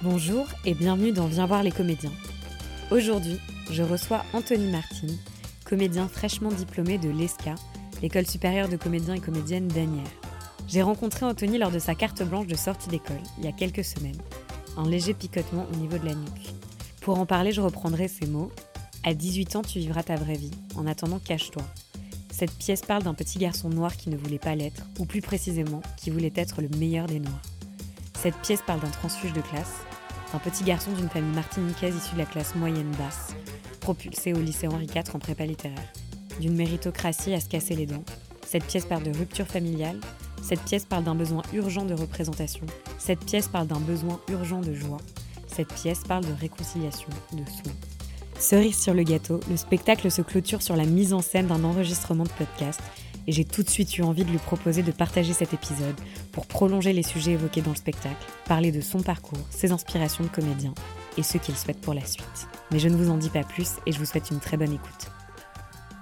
Bonjour et bienvenue dans Viens voir les comédiens. Aujourd'hui, je reçois Anthony Martin, comédien fraîchement diplômé de l'ESCA, l'école supérieure de comédiens et comédiennes d'Anières. J'ai rencontré Anthony lors de sa carte blanche de sortie d'école, il y a quelques semaines. Un léger picotement au niveau de la nuque. Pour en parler, je reprendrai ces mots. À 18 ans, tu vivras ta vraie vie. En attendant, cache-toi. Cette pièce parle d'un petit garçon noir qui ne voulait pas l'être, ou plus précisément, qui voulait être le meilleur des noirs. Cette pièce parle d'un transfuge de classe, d'un petit garçon d'une famille martiniquaise issue de la classe moyenne basse, propulsé au lycée Henri IV en prépa littéraire, d'une méritocratie à se casser les dents. Cette pièce parle de rupture familiale, cette pièce parle d'un besoin urgent de représentation, cette pièce parle d'un besoin urgent de joie, cette pièce parle de réconciliation, de soins. Cerise sur le gâteau, le spectacle se clôture sur la mise en scène d'un enregistrement de podcast et j'ai tout de suite eu envie de lui proposer de partager cet épisode pour prolonger les sujets évoqués dans le spectacle, parler de son parcours, ses inspirations de comédien et ce qu'il souhaite pour la suite. Mais je ne vous en dis pas plus et je vous souhaite une très bonne écoute.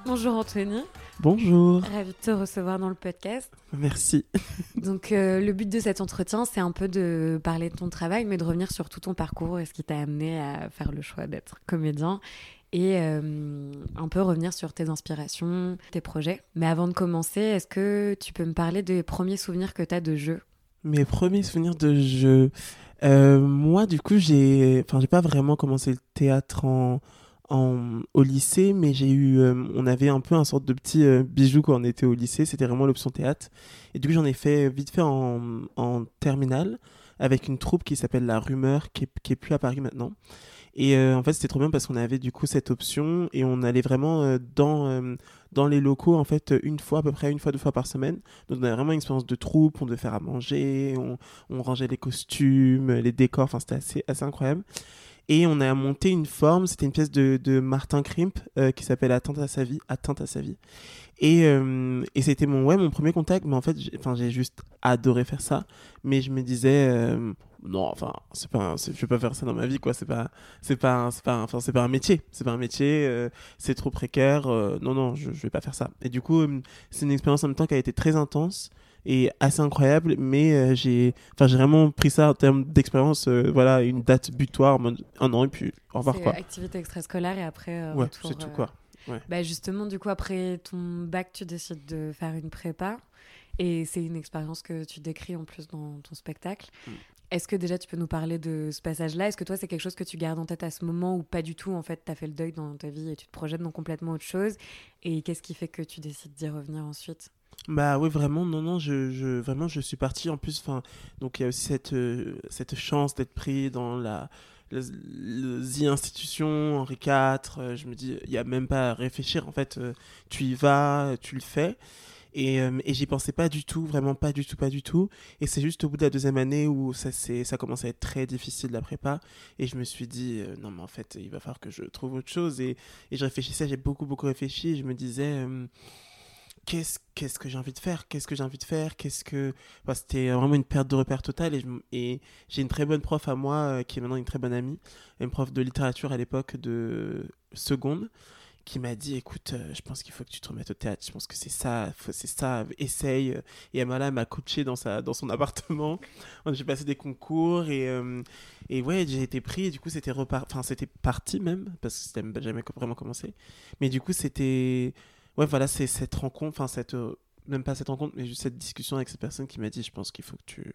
Bonjour Anthony. Bonjour. Ravi de te recevoir dans le podcast. Merci. Donc euh, le but de cet entretien, c'est un peu de parler de ton travail, mais de revenir sur tout ton parcours et ce qui t'a amené à faire le choix d'être comédien et euh, un peu revenir sur tes inspirations, tes projets. Mais avant de commencer, est-ce que tu peux me parler des premiers souvenirs que tu as de jeu Mes premiers souvenirs de jeu. Euh, moi, du coup, j'ai, enfin, pas vraiment commencé le théâtre en au lycée, mais j'ai eu, euh, on avait un peu un sorte de petit bijou quand on était au lycée, c'était vraiment l'option théâtre. Et du coup, j'en ai fait vite fait en, en terminale avec une troupe qui s'appelle La Rumeur, qui est, qui est plus à Paris maintenant. Et euh, en fait, c'était trop bien parce qu'on avait du coup cette option et on allait vraiment dans, dans les locaux en fait une fois à peu près une fois deux fois par semaine. Donc on avait vraiment une expérience de troupe, on devait faire à manger, on, rangeait les costumes, les décors, enfin c'était assez, assez incroyable. Et on a monté une forme, c'était une pièce de, de Martin Krimp euh, qui s'appelle Attente à sa vie. Attente à sa vie. Et, euh, et c'était mon, ouais, mon premier contact, mais en fait, j'ai juste adoré faire ça. Mais je me disais, euh, non, enfin, c'est pas, je vais pas faire ça dans ma vie, quoi. C'est pas, c'est pas, c'est pas, enfin, c'est pas un métier. C'est pas un métier, c'est trop précaire. non, non, je, je vais pas faire ça. Et du coup, c'est une expérience en même temps qui a été très intense et assez incroyable, mais euh, j'ai enfin j'ai vraiment pris ça en termes d'expérience, euh, voilà, une date butoir, un an et puis au revoir quoi. Activité extrascolaire et après euh, ouais, c'est tout quoi. Ouais. Bah justement, du coup, après ton bac, tu décides de faire une prépa. Et c'est une expérience que tu décris en plus dans ton spectacle. Mm. Est-ce que déjà tu peux nous parler de ce passage-là? Est-ce que toi c'est quelque chose que tu gardes en tête à ce moment ou pas du tout En fait, tu as fait le deuil dans ta vie et tu te projettes dans complètement autre chose? Et qu'est-ce qui fait que tu décides d'y revenir ensuite? Bah oui, vraiment, non, non, je, je, vraiment, je suis parti. En plus, enfin, donc il y a aussi cette, euh, cette chance d'être pris dans la, The Institution, Henri IV. Euh, je me dis, il n'y a même pas à réfléchir. En fait, euh, tu y vas, tu le fais. Et, et j'y pensais pas du tout, vraiment pas du tout, pas du tout. Et c'est juste au bout de la deuxième année où ça, ça commence à être très difficile la prépa. Et je me suis dit, non, mais en fait, il va falloir que je trouve autre chose. Et, et je réfléchissais, j'ai beaucoup, beaucoup réfléchi. je me disais qu'est-ce qu'est-ce que j'ai envie de faire? Qu'est-ce que j'ai envie de faire? Qu'est-ce que c'était vraiment une perte de repère totale et, et j'ai une très bonne prof à moi euh, qui est maintenant une très bonne amie, une prof de littérature à l'époque de seconde qui m'a dit écoute euh, je pense qu'il faut que tu te remettes au théâtre je pense que c'est ça c'est ça essaye et elle m'a coaché dans sa dans son appartement j'ai passé des concours et euh, et ouais j'ai été pris et du coup c'était repart enfin c'était parti même parce que c'était jamais vraiment commencé mais du coup c'était ouais, voilà, c'est cette rencontre, enfin, cette, euh, même pas cette rencontre, mais juste cette discussion avec cette personne qui m'a dit, je pense qu'il faut que tu.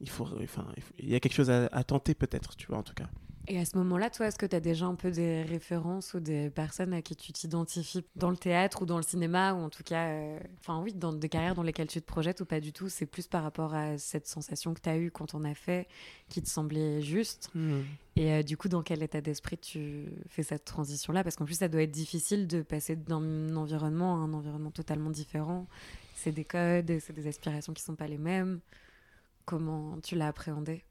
Il, faut, enfin, il, y a quelque chose à tenter, peut-être, tu vois, en tout cas. Et à ce moment-là, toi, est-ce que tu as déjà un peu des références ou des personnes à qui tu t'identifies dans le théâtre ou dans le cinéma, ou en tout cas, euh, enfin oui, dans des carrières dans lesquelles tu te projettes ou pas du tout? C'est plus par rapport à cette sensation que tu as eue quand on a fait, qui te semblait juste. Hmm. Et euh, du coup, dans quel état d'esprit tu fais cette transition-là? Parce qu'en plus, ça doit être difficile de passer d'un environnement à un environnement totalement différent. C'est des codes, c'est des aspirations qui sont pas les mêmes. Comment tu l'as appréhendé?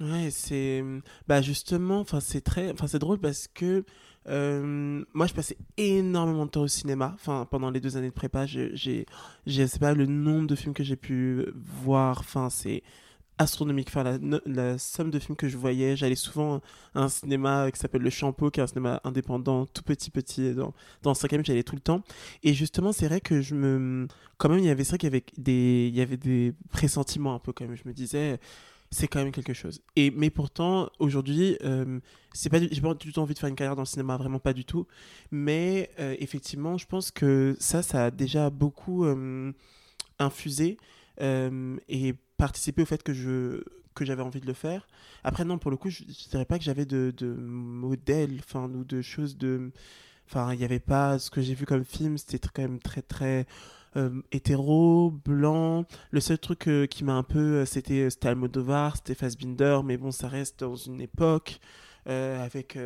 Ouais, c'est bah justement, enfin c'est très, enfin c'est drôle parce que euh, moi je passais énormément de temps au cinéma. Enfin pendant les deux années de prépa, j'ai, je sais pas le nombre de films que j'ai pu voir. Enfin c'est astronomique. Enfin la, la, somme de films que je voyais, j'allais souvent à un cinéma qui s'appelle le Champeau, qui est un cinéma indépendant, tout petit petit dans dans le cinquième, j'allais tout le temps. Et justement c'est vrai que je me, quand même il y avait ça qu'il y des, il y avait des pressentiments un peu quand même. Je me disais c'est quand même quelque chose. Et mais pourtant aujourd'hui, euh, c'est pas, j'ai pas du tout envie de faire une carrière dans le cinéma, vraiment pas du tout. Mais euh, effectivement, je pense que ça, ça a déjà beaucoup euh, infusé et participé au fait que je que j'avais envie de le faire. Après non, pour le coup, je, je dirais pas que j'avais de, de modèles, enfin ou de choses de, enfin il n'y avait pas ce que j'ai vu comme film, c'était quand même très très euh, hétéro, blanc. Le seul truc euh, qui m'a un peu. Euh, c'était Almodovar, c'était Fassbinder, mais bon, ça reste dans une époque avec.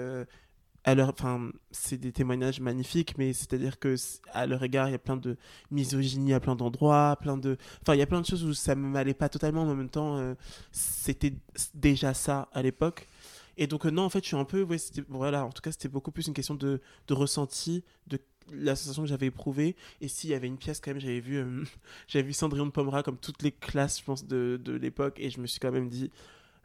à enfin, c'est des témoignages magnifiques, mais c'est-à-dire que à leur égard, il y a plein de misogynie à plein d'endroits, plein de, enfin, il y a plein de choses où ça me m'allait pas totalement, mais en même temps, c'était déjà ça à l'époque. Et donc non, en fait, je suis un peu, voilà, en tout cas, c'était beaucoup plus une question de, de ressenti, de la sensation que j'avais éprouvée. Et s'il y avait une pièce, quand même, j'avais vu, euh, j'avais vu Cendrillon de Pommera comme toutes les classes, je pense, de, de l'époque. Et je me suis quand même dit,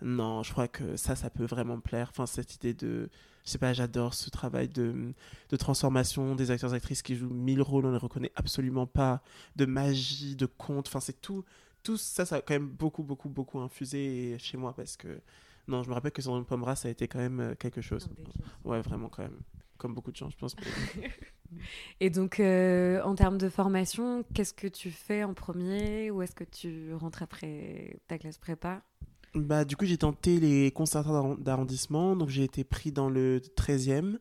non, je crois que ça, ça peut vraiment me plaire. Enfin, cette idée de. Je sais pas, j'adore ce travail de, de transformation des acteurs-actrices qui jouent mille rôles, on ne les reconnaît absolument pas, de magie, de conte. Enfin, c'est tout. Tout ça, ça a quand même beaucoup, beaucoup, beaucoup infusé chez moi parce que. Non, je me rappelle que Cendrillon de Pommera, ça a été quand même euh, quelque chose. Ouais, vraiment, quand même. Comme beaucoup de gens, je pense. Et donc, euh, en termes de formation, qu'est-ce que tu fais en premier ou est-ce que tu rentres après ta classe prépa? Bah, Du coup, j'ai tenté les conservatoires d'arrondissement, donc j'ai été pris dans le 13e.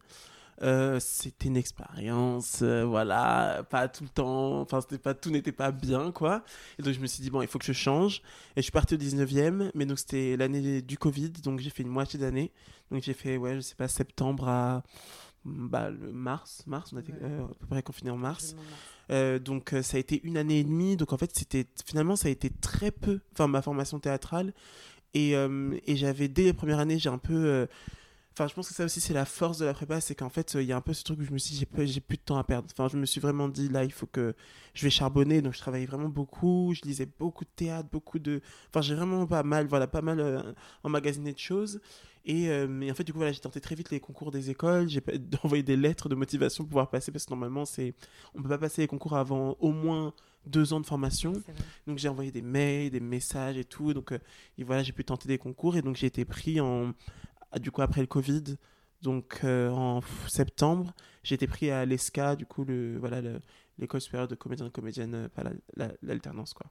Euh, c'était une expérience, euh, voilà, pas tout le temps, enfin, c'était pas, tout n'était pas bien, quoi. Et donc, je me suis dit, bon, il faut que je change. Et je suis parti au 19e, mais donc c'était l'année du Covid, donc j'ai fait une moitié d'année. Donc, j'ai fait, ouais, je sais pas, septembre à bah, le mars, mars, on a été euh, à peu près confiné en mars. Euh, donc euh, ça a été une année et demie. Donc en fait, c'était finalement ça a été très peu. Enfin, ma formation théâtrale et, et j'avais dès les premières années, j'ai un peu. Enfin, je pense que ça aussi c'est la force de la prépa, c'est qu'en fait il y a un peu ce truc où je me suis dit j'ai plus de temps à perdre. Enfin, je me suis vraiment dit là il faut que je vais charbonner. Donc je travaillais vraiment beaucoup, je lisais beaucoup de théâtre, beaucoup de. Enfin, j'ai vraiment pas mal, voilà, pas mal emmagasiné de choses. Et, euh, mais en fait, du coup, voilà, j'ai tenté très vite les concours des écoles. J'ai envoyé des lettres de motivation pour pouvoir passer parce que normalement, c'est on peut pas passer les concours avant au moins deux ans de formation. Donc j'ai envoyé des mails, des messages et tout. Donc euh, et voilà, j'ai pu tenter des concours et donc j'ai été pris en du coup après le Covid. Donc euh, en septembre, j'ai été pris à l'ESCA, du coup le voilà l'école supérieure de comédien et comédienne, pas l'alternance quoi.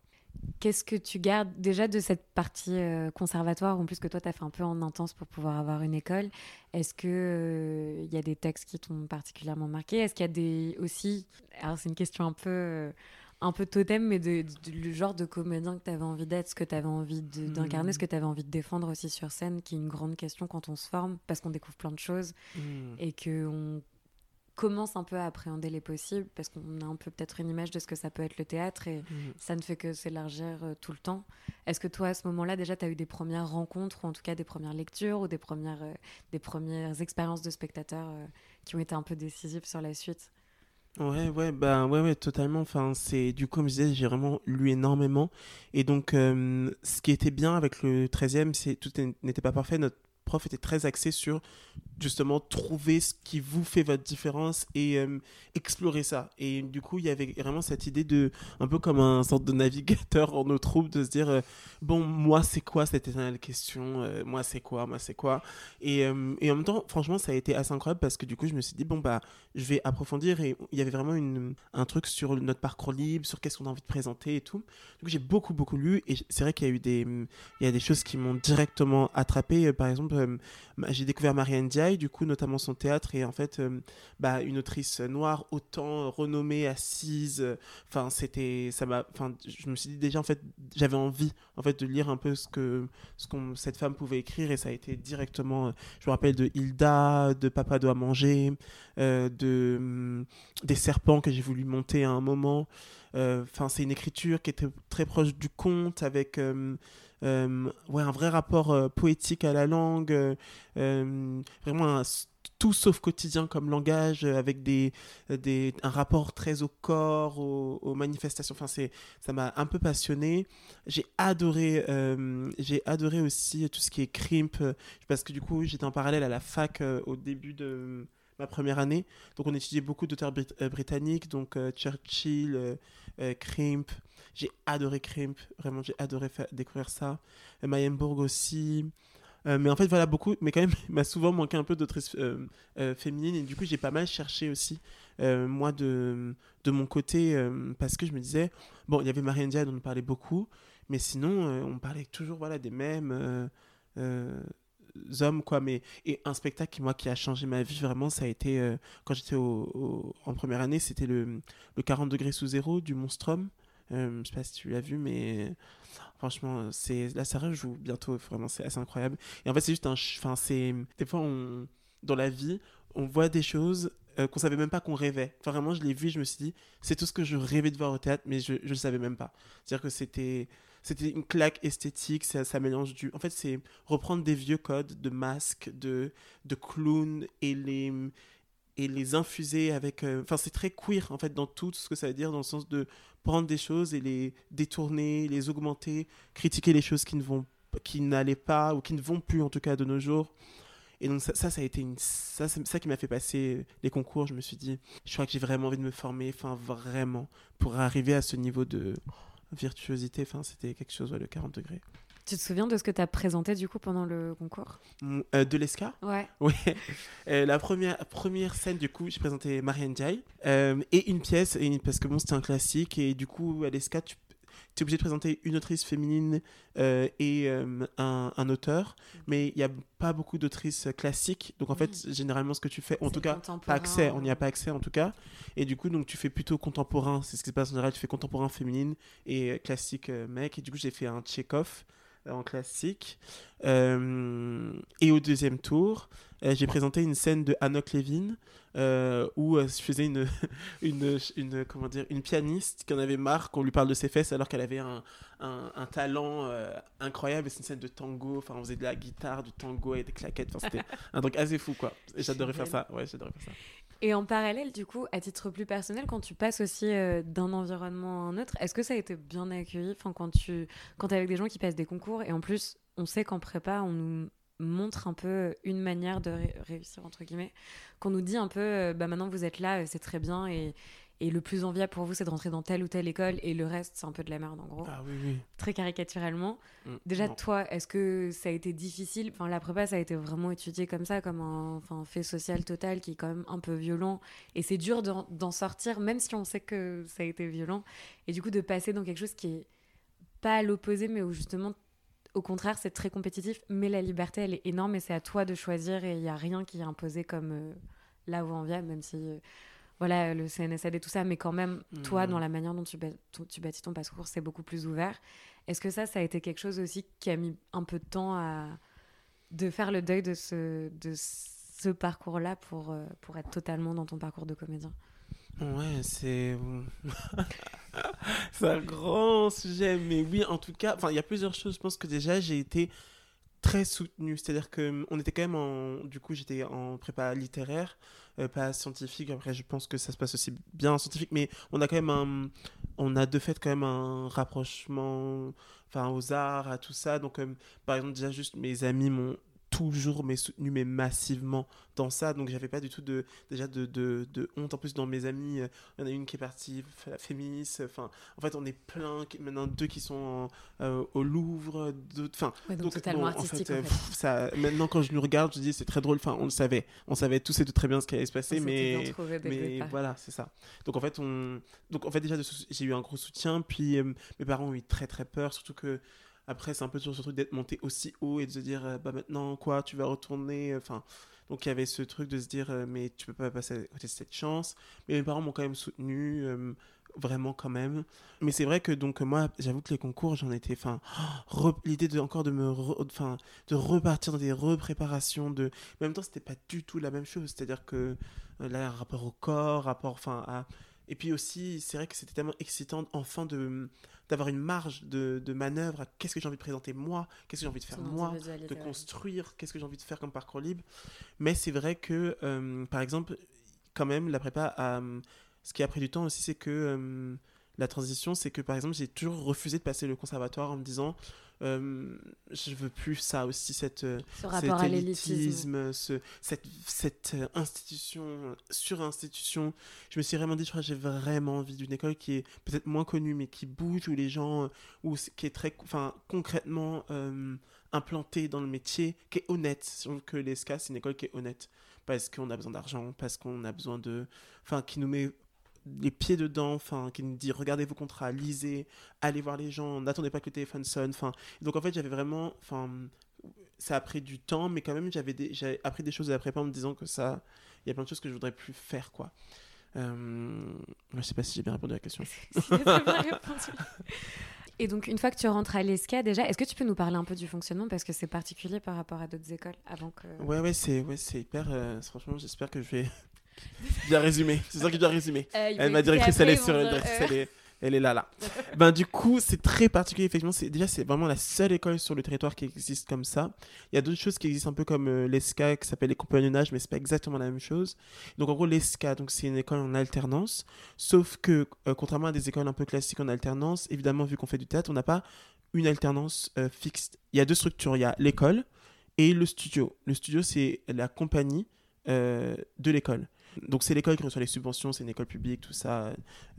Qu'est-ce que tu gardes déjà de cette partie euh, conservatoire, en plus que toi, tu as fait un peu en intense pour pouvoir avoir une école Est-ce qu'il il euh, y a des textes qui t'ont particulièrement marqué? Est-ce qu'il y a des aussi, alors c'est une question un peu, euh, un peu totem, mais de, le genre de comédien que tu avais envie d'être, ce que tu avais envie d'incarner, ce hmm. que tu avais envie de défendre aussi sur scène, qui est une grande question quand on se forme, parce qu'on découvre plein de choses hmm. et qu'on commence un peu à appréhender les possibles parce qu'on a un peu peut-être une image de ce que ça peut être le théâtre et mhm. ça ne fait que s'élargir euh, tout le temps. Est-ce que toi, à ce moment-là, déjà, tu as eu des premières rencontres ou en tout cas des premières lectures ou des premières, euh, des premières expériences de spectateurs euh, qui ont été un peu décisives sur la suite? Ouais, ouais, bah, ouais, ouais, totalement. Enfin, c'est, du coup, comme je disais, j'ai vraiment lu énormément. Et donc, ce qui était bien avec le 13e, c'est tout n'était pas parfait. Prof était très axé sur justement trouver ce qui vous fait votre différence et euh, explorer ça. Et du coup, il y avait vraiment cette idée de, un peu comme un sorte de navigateur en nos troupes, de se dire, euh, bon, moi, c'est quoi cette éternelle question euh, Moi, c'est quoi Moi, c'est quoi? Et, et, en même temps, franchement, ça a été assez incroyable parce que du coup, je me suis dit, bon, bah, je vais approfondir. Et il y avait vraiment une, un truc sur notre parcours libre, sur qu'est-ce qu'on a envie de présenter et tout. Du coup, j'ai beaucoup, beaucoup lu. Et c'est vrai qu'il y a eu des, il y a des choses qui m'ont directement attrapé. Par exemple, j'ai découvert Marianne Diaye du coup, notamment son théâtre, et en fait, euh, bah, une autrice noire autant renommée, assise. Enfin, c'était, ça m'a, enfin, je me suis dit déjà, en fait, j'avais envie, en fait, de lire un peu ce que, ce qu'on, cette femme pouvait écrire, et ça a été directement, euh, je me rappelle de Hilda, de Papa doit manger, euh, de hum, des serpents que j'ai voulu monter à un moment. Enfin, c'est une écriture qui était très proche du conte, avec euh, ouais, un vrai rapport euh, poétique à la langue, euh, vraiment tout sauf quotidien comme langage, avec des, un rapport très au corps, aux, manifestations. Enfin, ça m'a un peu passionné. J'ai adoré, j'ai adoré aussi tout ce qui est crimp, parce que du coup, j'étais en parallèle à la fac au début de ma première année. Donc, on étudiait beaucoup d'auteurs britanniques, donc Churchill, Crimp. J'ai adoré Crimp, vraiment, j'ai adoré découvrir ça. Mayembourg aussi. Euh, mais en fait, voilà, beaucoup, mais quand même, il m'a souvent manqué un peu d'autrices euh, euh, féminines. Et du coup, j'ai pas mal cherché aussi, moi, de, de mon côté, parce que je me disais, bon, il y avait Marianne Diaz dont on parlait beaucoup, mais sinon, on parlait toujours voilà, des mêmes hommes, quoi. Mais, et un spectacle, moi, qui a changé ma vie, vraiment, ça a été, quand j'étais en première année, c'était le, le 40 degrés sous zéro du Monstrum. Euh, je sais pas si tu l'as vu, mais franchement, c'est la série joue bientôt. Vraiment, c'est assez incroyable. Et en fait, c'est juste un. Enfin, c'est. Des fois, on... dans la vie, on voit des choses euh, qu'on savait même pas qu'on rêvait. Enfin, vraiment, je l'ai vu, je me suis dit, c'est tout ce que je rêvais de voir au théâtre, mais je, je le savais même pas. C'est-à-dire que c'était. C'était une claque esthétique, ça, ça mélange du. En fait, c'est reprendre des vieux codes de masques, de, de clowns et les, et les infuser avec. Euh, enfin, c'est très queer en fait dans tout ce que ça veut dire, dans le sens de prendre des choses et les détourner, les augmenter, critiquer les choses qui ne vont, qui n'allaient pas ou qui ne vont plus en tout cas de nos jours. Et donc ça, ça, a été une, ça, c'est ça qui m'a fait passer les concours. Je me suis dit, je crois que j'ai vraiment envie de me former, enfin vraiment, pour arriver à ce niveau de virtuosité. Enfin, c'était quelque chose, ouais, le 40 degrés. Tu te souviens de ce que tu as présenté du coup pendant le concours euh, De l'ESCA Ouais. Ouais. Euh, la première, première scène, du coup, j'ai présenté Marianne Jai euh, et une pièce, et, parce que bon, c'était un classique, et du coup, à l'ESCA, tu es obligé de présenter une autrice féminine et un, un, auteur, mais il n'y a pas beaucoup d'autrices classiques. Donc en fait, généralement, ce que tu fais, en tout cas, pas accès, on n'y a pas accès en tout cas. Et du coup, donc tu fais plutôt contemporain. C'est ce qui se passe en général. Tu fais contemporain féminine et classique mec. Et du coup, j'ai fait un check-off en classique. Euh, et au deuxième tour, euh, j'ai présenté une scène de Anok Levin euh, où je faisais une, une, une, comment dire, une pianiste qui en avait marre qu'on lui parle de ses fesses alors qu'elle avait un, un, talent incroyable. C'est une scène de tango. Enfin, on faisait de la guitare, du tango et des claquettes. Enfin, c'était un truc assez fou, quoi. J'adorais faire ça. Ouais, j'adorais faire ça. Et en parallèle, du coup, à titre plus personnel, quand tu passes aussi euh, d'un environnement à un autre, est-ce que ça a été bien accueilli? Quand tu quand es avec des gens qui passent des concours et en plus, on sait qu'en prépa, on nous montre un peu une manière de réussir, entre guillemets, qu'on nous dit un peu, euh, bah maintenant vous êtes là, euh, c'est très bien et, et le plus enviable pour vous, c'est de rentrer dans telle ou telle école, et le reste, c'est un peu de la merde, en gros. Ah oui, oui. Très caricaturalement. Mm, Déjà, toi, est-ce que ça a été difficile? Enfin, la prépa, ça a été vraiment étudié comme ça, comme un enfin, fait social total qui est quand même un peu violent. Et c'est dur d'en sortir, même si on sait que ça a été violent. Et du coup, de passer dans quelque chose qui est pas à l'opposé, mais où justement, au contraire, c'est très compétitif, mais la liberté, elle est énorme et c'est à toi de choisir et il n'y a rien qui est imposé comme euh, là où on vient, même si. Euh, voilà, le CNSAD et tout ça, mais quand même, toi, dans mm. la manière dont tu, tu bâtis ton parcours, c'est beaucoup plus ouvert. Est-ce que ça, ça a été quelque chose aussi qui a mis un peu de temps à de faire le deuil de ce, de ce parcours-là pour, euh, pour être totalement dans ton parcours de comédien? Ouais, c'est c'est un grand sujet, mais oui, en tout cas, il y a plusieurs choses. Je pense que déjà, j'ai été très soutenu, c'est-à-dire que on était quand même en, du coup, j'étais en prépa littéraire. Euh, pas scientifique. Après, je pense que ça se passe aussi bien en scientifique, mais on a quand même un, on a de fait quand même un rapprochement, enfin, aux arts, à tout ça. Donc, euh, par exemple, déjà juste mes amis m'ont toujours mais soutenu mais massivement dans ça. Donc j'avais pas du tout de déjà de, de, de, honte. En plus dans mes amis euh, il y en a une qui est partie la féministe. Enfin en fait on est plein maintenant deux qui sont euh, au Louvre enfin donc, totalement artistique en fait, ça maintenant quand je nous regarde je dis c'est très drôle. Enfin on le savait. On savait tous et tout très bien ce qui allait se passer mais mais voilà c'est ça. Donc en fait on donc en fait déjà j'ai eu un gros soutien. Puis euh, mes parents ont eu très très peur. Surtout que après, c'est un peu sur ce truc d'être monté aussi haut et de se dire, euh, bah maintenant, quoi, tu vas retourner. Enfin, donc il y avait ce truc de se dire, euh, mais tu peux pas passer à côté de cette chance. Mais mes parents m'ont quand même soutenu, euh, vraiment quand même. Mais c'est vrai que donc moi, j'avoue que les concours, j'en étais, enfin, l'idée de encore de me, enfin, de repartir dans des repréparations de. Mais en même temps, c'était pas du tout la même chose. C'est-à-dire que là, rapport au corps, rapport, enfin, à et puis aussi, c'est vrai que c'était tellement excitant enfin de d'avoir une marge de, de manœuvre à qu'est-ce que j'ai envie de présenter moi, qu'est-ce que j'ai envie de faire moi, de construire, qu'est-ce que j'ai envie de faire comme parcours libre. Mais c'est vrai que, euh, par exemple, quand même, la prépa, ce qui a pris du temps aussi, c'est que euh, la transition, c'est que par exemple, j'ai toujours refusé de passer le conservatoire en me disant euh, je veux plus ça aussi, cette, euh, ce rapport cet à l'élitisme, ce, cette, cette euh, institution, sur-institution. Je me suis vraiment dit, j'ai vraiment envie d'une école qui est peut-être moins connue, mais qui bouge, où les gens, où, qui est très, enfin, concrètement implantée dans le métier, qui est honnête. Que l'ESCA, c'est une école qui est honnête parce qu'on a besoin d'argent, parce qu'on a besoin de... Enfin, qui nous met les pieds dedans, enfin, qui nous dit regardez vos contrats, lisez, allez voir les gens, n'attendez pas que le téléphone sonne. Enfin, donc en fait, j'avais vraiment, enfin, ça a pris du temps, mais quand même, j'avais appris des choses à la prépa en me disant que ça, il y a plein de choses que je voudrais plus faire, quoi. Euh, je sais pas si j'ai bien répondu à la question. Et donc, une fois que tu rentres à l'ESCA, déjà, est-ce que tu peux nous parler un peu du fonctionnement? Parce que c'est particulier par rapport à d'autres écoles avant que... Ouais, ouais, c'est ouais, hyper... Euh, franchement, j'espère que je vais Bien résumé. C'est ça qui bien résumé. Euh, Elle m'a directrice, elle est sur elle, est, elle est là, là. ben, du coup, c'est très particulier. Effectivement, c'est, déjà, c'est vraiment la seule école sur le territoire qui existe comme ça. Il y a d'autres choses qui existent un peu comme euh, l'ESCA, qui s'appelle les compagnonnages, mais c'est pas exactement la même chose. Donc, en gros, l'ESCA, donc, c'est une école en alternance. Sauf que, euh, contrairement à des écoles un peu classiques en alternance, évidemment, vu qu'on fait du théâtre, on n'a pas une alternance fixe. Il y a deux structures. Il y a l'école et le studio. Le studio, c'est la compagnie de l'école. Donc c'est l'école qui reçoit les subventions, c'est une école publique, tout ça, euh,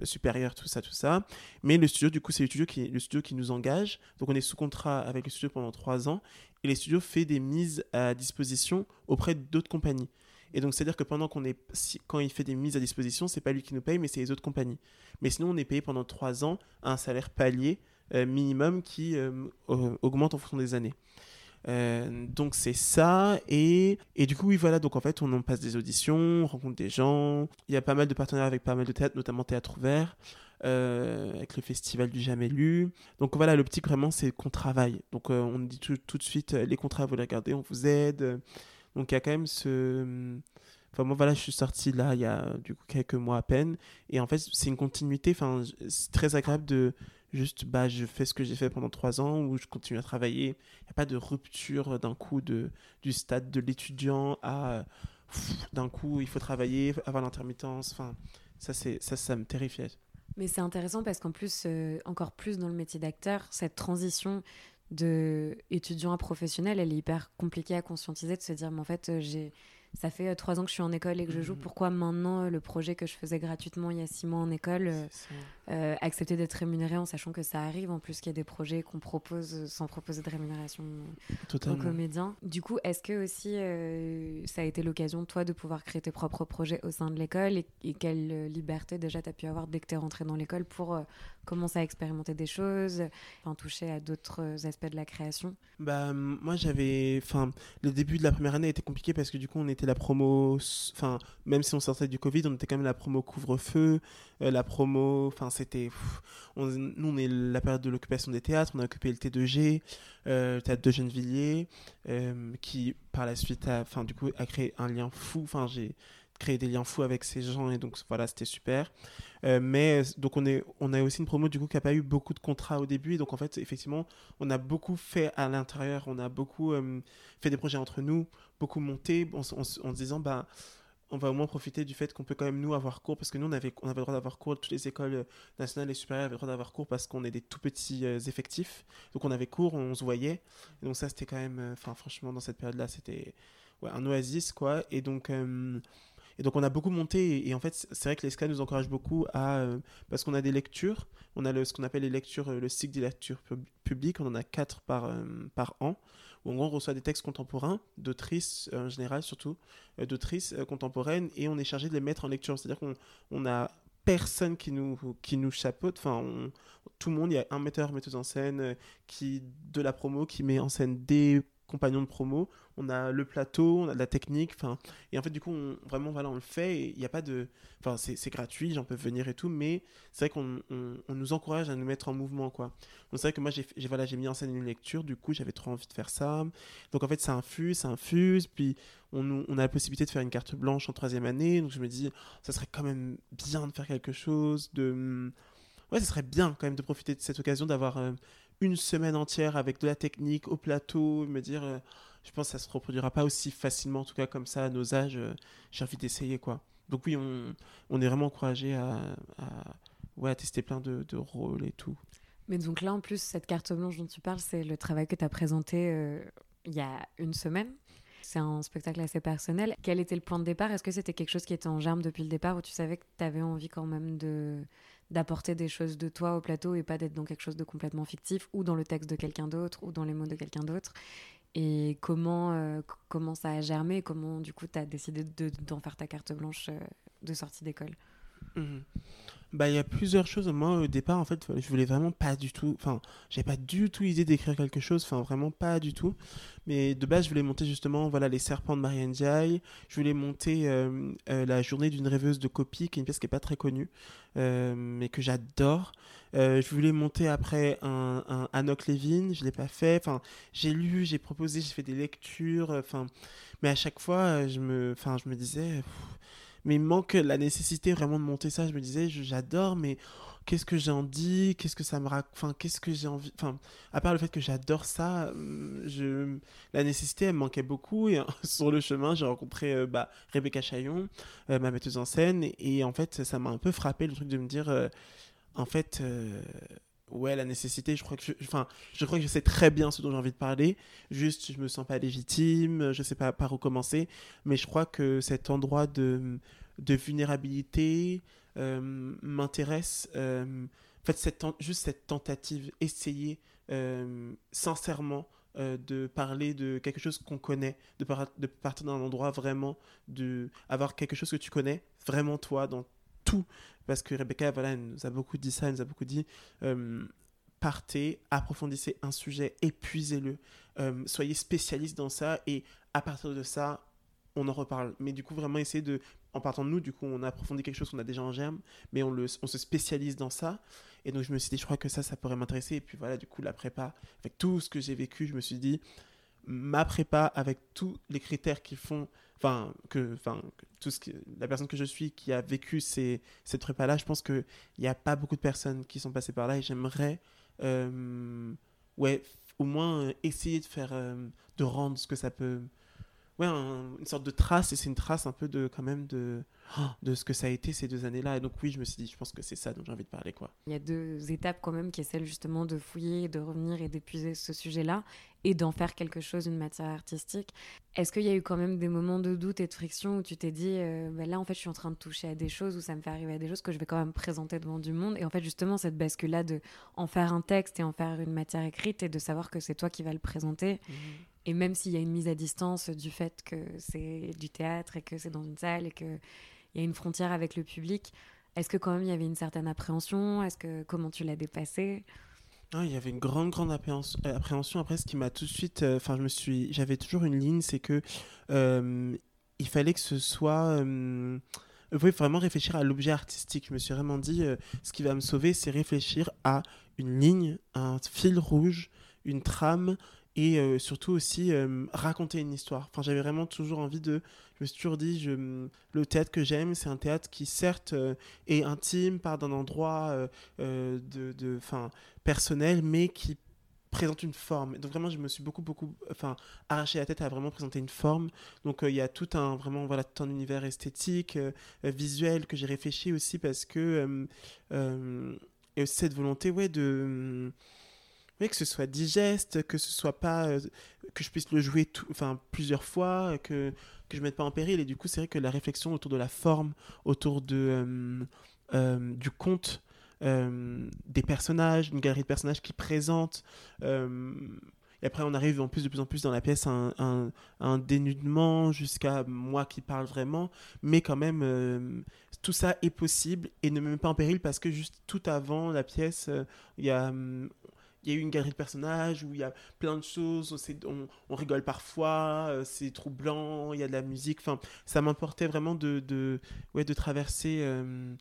supérieure, tout ça, tout ça. Mais le studio, du coup, c'est le studio, qui, le studio nous engage. Donc on est sous contrat avec le studio pendant trois ans. Et les studios font des mises à disposition auprès d'autres compagnies. Et donc, c'est-à-dire que pendant qu'on est, quand il fait des mises à disposition, c'est pas lui qui nous paye, mais c'est les autres compagnies. Mais sinon, on est payé pendant trois ans à un salaire palier euh, minimum qui euh, augmente en fonction des années. Euh, donc c'est ça. Et, et, du coup, oui, voilà. Donc en fait, on en passe des auditions, on rencontre des gens. Il y a pas mal de partenaires avec pas mal de théâtres, notamment Théâtre Ouvert. Euh, avec le festival du jamais lu. Donc voilà, l'optique vraiment, c'est qu'on travaille. Donc euh, on dit tout, tout, de suite, les contrats, vous les regardez, on vous aide. Donc il y a quand même ce... Enfin moi voilà, je suis sorti là il y a du coup quelques mois à peine. Et en fait, c'est une continuité. Enfin, c'est très agréable de Juste, bah, je fais ce que j'ai fait pendant trois ans où je continue à travailler. Il n'y a pas de rupture d'un coup de, du stade de l'étudiant à d'un coup, il faut travailler, avoir l'intermittence. Enfin, ça, ça, ça me terrifiait. Mais c'est intéressant parce qu'en plus, euh, encore plus dans le métier d'acteur, cette transition de étudiant à professionnel, elle est hyper compliquée à conscientiser, de se dire, mais en fait, euh, j'ai ça fait euh, trois ans que je suis en école et que je joue. Mhm. Pourquoi maintenant euh, le projet que je faisais gratuitement il y a six mois en école, euh, accepter d'être rémunéré en sachant que ça arrive, en plus qu'il y a des projets qu'on propose sans proposer de rémunération aux comédiens. Du coup, est-ce que aussi ça a été l'occasion, toi, de pouvoir créer tes propres projets au sein de l'école et, quelle liberté déjà tu as pu avoir dès que tu es rentré dans l'école pour commencer à expérimenter des choses, enfin, toucher à d'autres aspects de la création? Bah, Moi, j'avais. Enfin, le début de la première année était compliqué parce que du coup, on était la promo, enfin, même si on sortait du Covid, on était quand même la promo couvre-feu, euh, la promo, enfin, c'était. nous, on est la période de l'occupation des théâtres, on a occupé le T2G, euh, le théâtre de Gennevilliers, euh, qui par la suite a, du coup, a créé un lien fou. Enfin, j'ai créé des liens fous avec ces gens et donc voilà, c'était super. mais donc on, est, on a aussi une promo du coup qui n'a pas eu beaucoup de contrats au début. Et donc en fait, effectivement, on a beaucoup fait à l'intérieur. On a beaucoup fait des projets entre nous beaucoup monté en, se disant, bah, on va au moins profiter du fait qu'on peut quand même nous avoir cours, parce que nous, on avait, on avait le droit d'avoir cours, toutes les écoles euh, nationales et supérieures avaient le droit d'avoir cours parce qu'on est des tout petits euh, effectifs. Donc on avait cours, on se voyait. Donc ça, c'était quand même, euh, enfin franchement, dans cette période-là, c'était ouais, un oasis, quoi. Et donc... Et donc on a beaucoup monté et, en fait c'est vrai que l'ESCA nous encourage beaucoup à parce qu'on a des lectures, on a le, ce qu'on appelle les lectures, le cycle des lectures publiques, on en a quatre par, par an où on reçoit des textes contemporains, d'autrices euh, en général surtout, euh, d'autrices euh, contemporaines, et on est chargé de les mettre en lecture. C'est-à-dire qu'on on a personne qui nous, qui nous chapeaute, enfin tout le monde, il y a un metteur, metteuse en scène qui, de la promo qui met en scène des de promo, on a le plateau, on a de la technique, enfin, et en fait, du coup, on, vraiment, voilà, on le fait, il n'y a pas de, enfin, c'est gratuit, j'en peux venir et tout, mais c'est vrai qu'on on, nous encourage à nous mettre en mouvement, quoi. Donc, c'est vrai que moi, j'ai voilà, mis en scène une lecture, du coup, j'avais trop envie de faire ça, donc en fait, ça infuse, ça infuse, puis on, a la possibilité de faire une carte blanche en troisième année, donc je me dis, ça serait quand même bien de faire quelque chose, de... Ouais, ça serait bien quand même de profiter de cette occasion d'avoir... Euh, une semaine entière avec de la technique au plateau, me dire, euh, je pense que ça se reproduira pas aussi facilement, en tout cas comme ça à nos âges. Euh, j'ai envie d'essayer quoi. Donc oui, on, on est vraiment encouragé à, ouais, tester plein de, de, rôles et tout. Mais donc là, en plus, cette carte blanche dont tu parles, c'est le travail que tu as présenté euh, il y a une semaine. C'est un spectacle assez personnel. Quel était le point de départ? Est-ce que c'était quelque chose qui était en germe depuis le départ ou tu savais que tu avais envie quand même de d'apporter des choses de toi au plateau et pas d'être dans quelque chose de complètement fictif ou dans le texte de quelqu'un d'autre ou dans les mots de quelqu'un d'autre. Et comment, euh, comment ça a germé comment du coup tu as décidé d'en faire ta carte blanche euh, de sortie d'école? Mmh bah, il y a plusieurs choses. Moi, au départ, en fait, je voulais vraiment pas du tout. Enfin, j'avais pas du tout idée d'écrire quelque chose. Enfin, vraiment pas du tout. Mais de base, je voulais monter justement, voilà, les serpents de Marianne Ndiaye. Je voulais monter euh, euh, la journée d'une rêveuse de copie, qui est une pièce qui est pas très connue, euh, mais que j'adore. je voulais monter après un, un Anok Levin. Je l'ai pas fait. Enfin, j'ai lu, j'ai proposé, j'ai fait des lectures. Enfin, mais à chaque fois, je me, enfin, je me disais mais il manque la nécessité vraiment de monter ça. Je me disais, j'adore, mais qu'est-ce que j'en dis? Qu'est-ce que ça me raconte Enfin, qu'est-ce que j'ai envie Enfin, à part le fait que j'adore ça, euh, je... la nécessité, elle me manquait beaucoup. Et sur le chemin, j'ai rencontré euh, bah, Rebecca Chaillon, euh, ma metteuse en scène. Et, en fait, ça m'a un peu frappé le truc de me dire, en fait ouais, la nécessité, je crois que je, je crois que je sais très bien ce dont j'ai envie de parler. Juste, je me sens pas légitime, je sais pas par où commencer. Mais je crois que cet endroit de, de vulnérabilité euh, m'intéresse. Euh, en fait, juste cette tentative, essayer euh, sincèrement de parler de quelque chose qu'on connaît, de, de partir d'un endroit vraiment, de avoir quelque chose que tu connais, vraiment toi, dans tout. Parce que Rebecca, voilà, elle nous a beaucoup dit ça, elle nous a beaucoup dit euh, partez, approfondissez un sujet, épuisez-le, euh, soyez spécialiste dans ça et à partir de ça, on en reparle. Mais du coup, vraiment essayer de, en partant de nous, du coup, on a approfondi quelque chose qu'on a déjà en germe, mais on, le, on se spécialise dans ça. Et donc, je me suis dit, je crois que ça, ça pourrait m'intéresser. Et puis voilà, du coup, la prépa, avec tout ce que j'ai vécu, je me suis dit, ma prépa, avec tous les critères qui font enfin que enfin tout ce la personne que je suis qui a vécu cette prépa là je pense que il n'y a pas beaucoup de personnes qui sont passées par là et j'aimerais euh, ouais au moins essayer de faire euh, de rendre ce que ça peut ouais une sorte de trace et c'est une trace un peu de quand même de de ce que ça a été ces deux années-là. Et donc oui, je me suis dit, je pense que c'est ça dont j'ai envie de parler. quoi. Il y a deux étapes quand même qui est celle justement de fouiller, de revenir et d'épuiser ce sujet-là et d'en faire quelque chose, une matière artistique. Est-ce qu'il y a eu quand même des moments de doute et de friction où tu t'es dit, euh, bah là en fait je suis en train de toucher à des choses, où ça me fait arriver à des choses que je vais quand même présenter devant du monde? Et en fait justement cette bascule-là de en faire un texte et en faire une matière écrite et de savoir que c'est toi qui vas le présenter. Mmh. Et même s'il y a une mise à distance du fait que c'est du théâtre et que c'est dans une salle et que il y a une frontière avec le public. Est-ce que quand même il y avait une certaine appréhension? Est-ce que comment tu l'as dépassé il y avait une grande grande appréhension. Euh, appréhension. Après, ce qui m'a tout de suite, euh, enfin, je me suis, j'avais toujours une ligne, c'est que euh, il fallait que ce soit vous pouvez vraiment réfléchir à l'objet artistique. Je me suis vraiment dit, ce qui va me sauver, c'est réfléchir à une ligne, un fil rouge, une trame, et euh, surtout aussi euh, raconter une histoire. Enfin, j'avais vraiment toujours envie de. Je me suis toujours dit, je, le théâtre que j'aime, c'est un théâtre qui certes euh, est intime, part d'un endroit de, de, personnel, mais qui présente une forme. Donc vraiment, je me suis beaucoup, beaucoup, enfin, arraché la tête à vraiment présenter une forme. Donc il y a tout un, vraiment, voilà, tout un univers esthétique, visuel que j'ai réfléchi aussi parce que et aussi cette volonté, ouais, de oui, que ce soit digeste, que ce soit pas euh, que je puisse le jouer enfin plusieurs fois, que que je mette pas en péril. Et du coup, c'est vrai que la réflexion autour de la forme, autour de euh, euh, du conte, des personnages, une galerie de personnages qui présentent. et après, on arrive en plus de plus en plus dans la pièce un, un, un dénudement jusqu'à moi qui parle vraiment, mais quand même, tout ça est possible et ne me met pas en péril parce que juste tout avant la pièce, il y a il y a eu une galerie de personnages où il y a plein de choses, on, rigole parfois, euh, c'est troublant, il y a de la musique. Enfin, ça m'importait vraiment de, de, ouais, de traverser. Euh,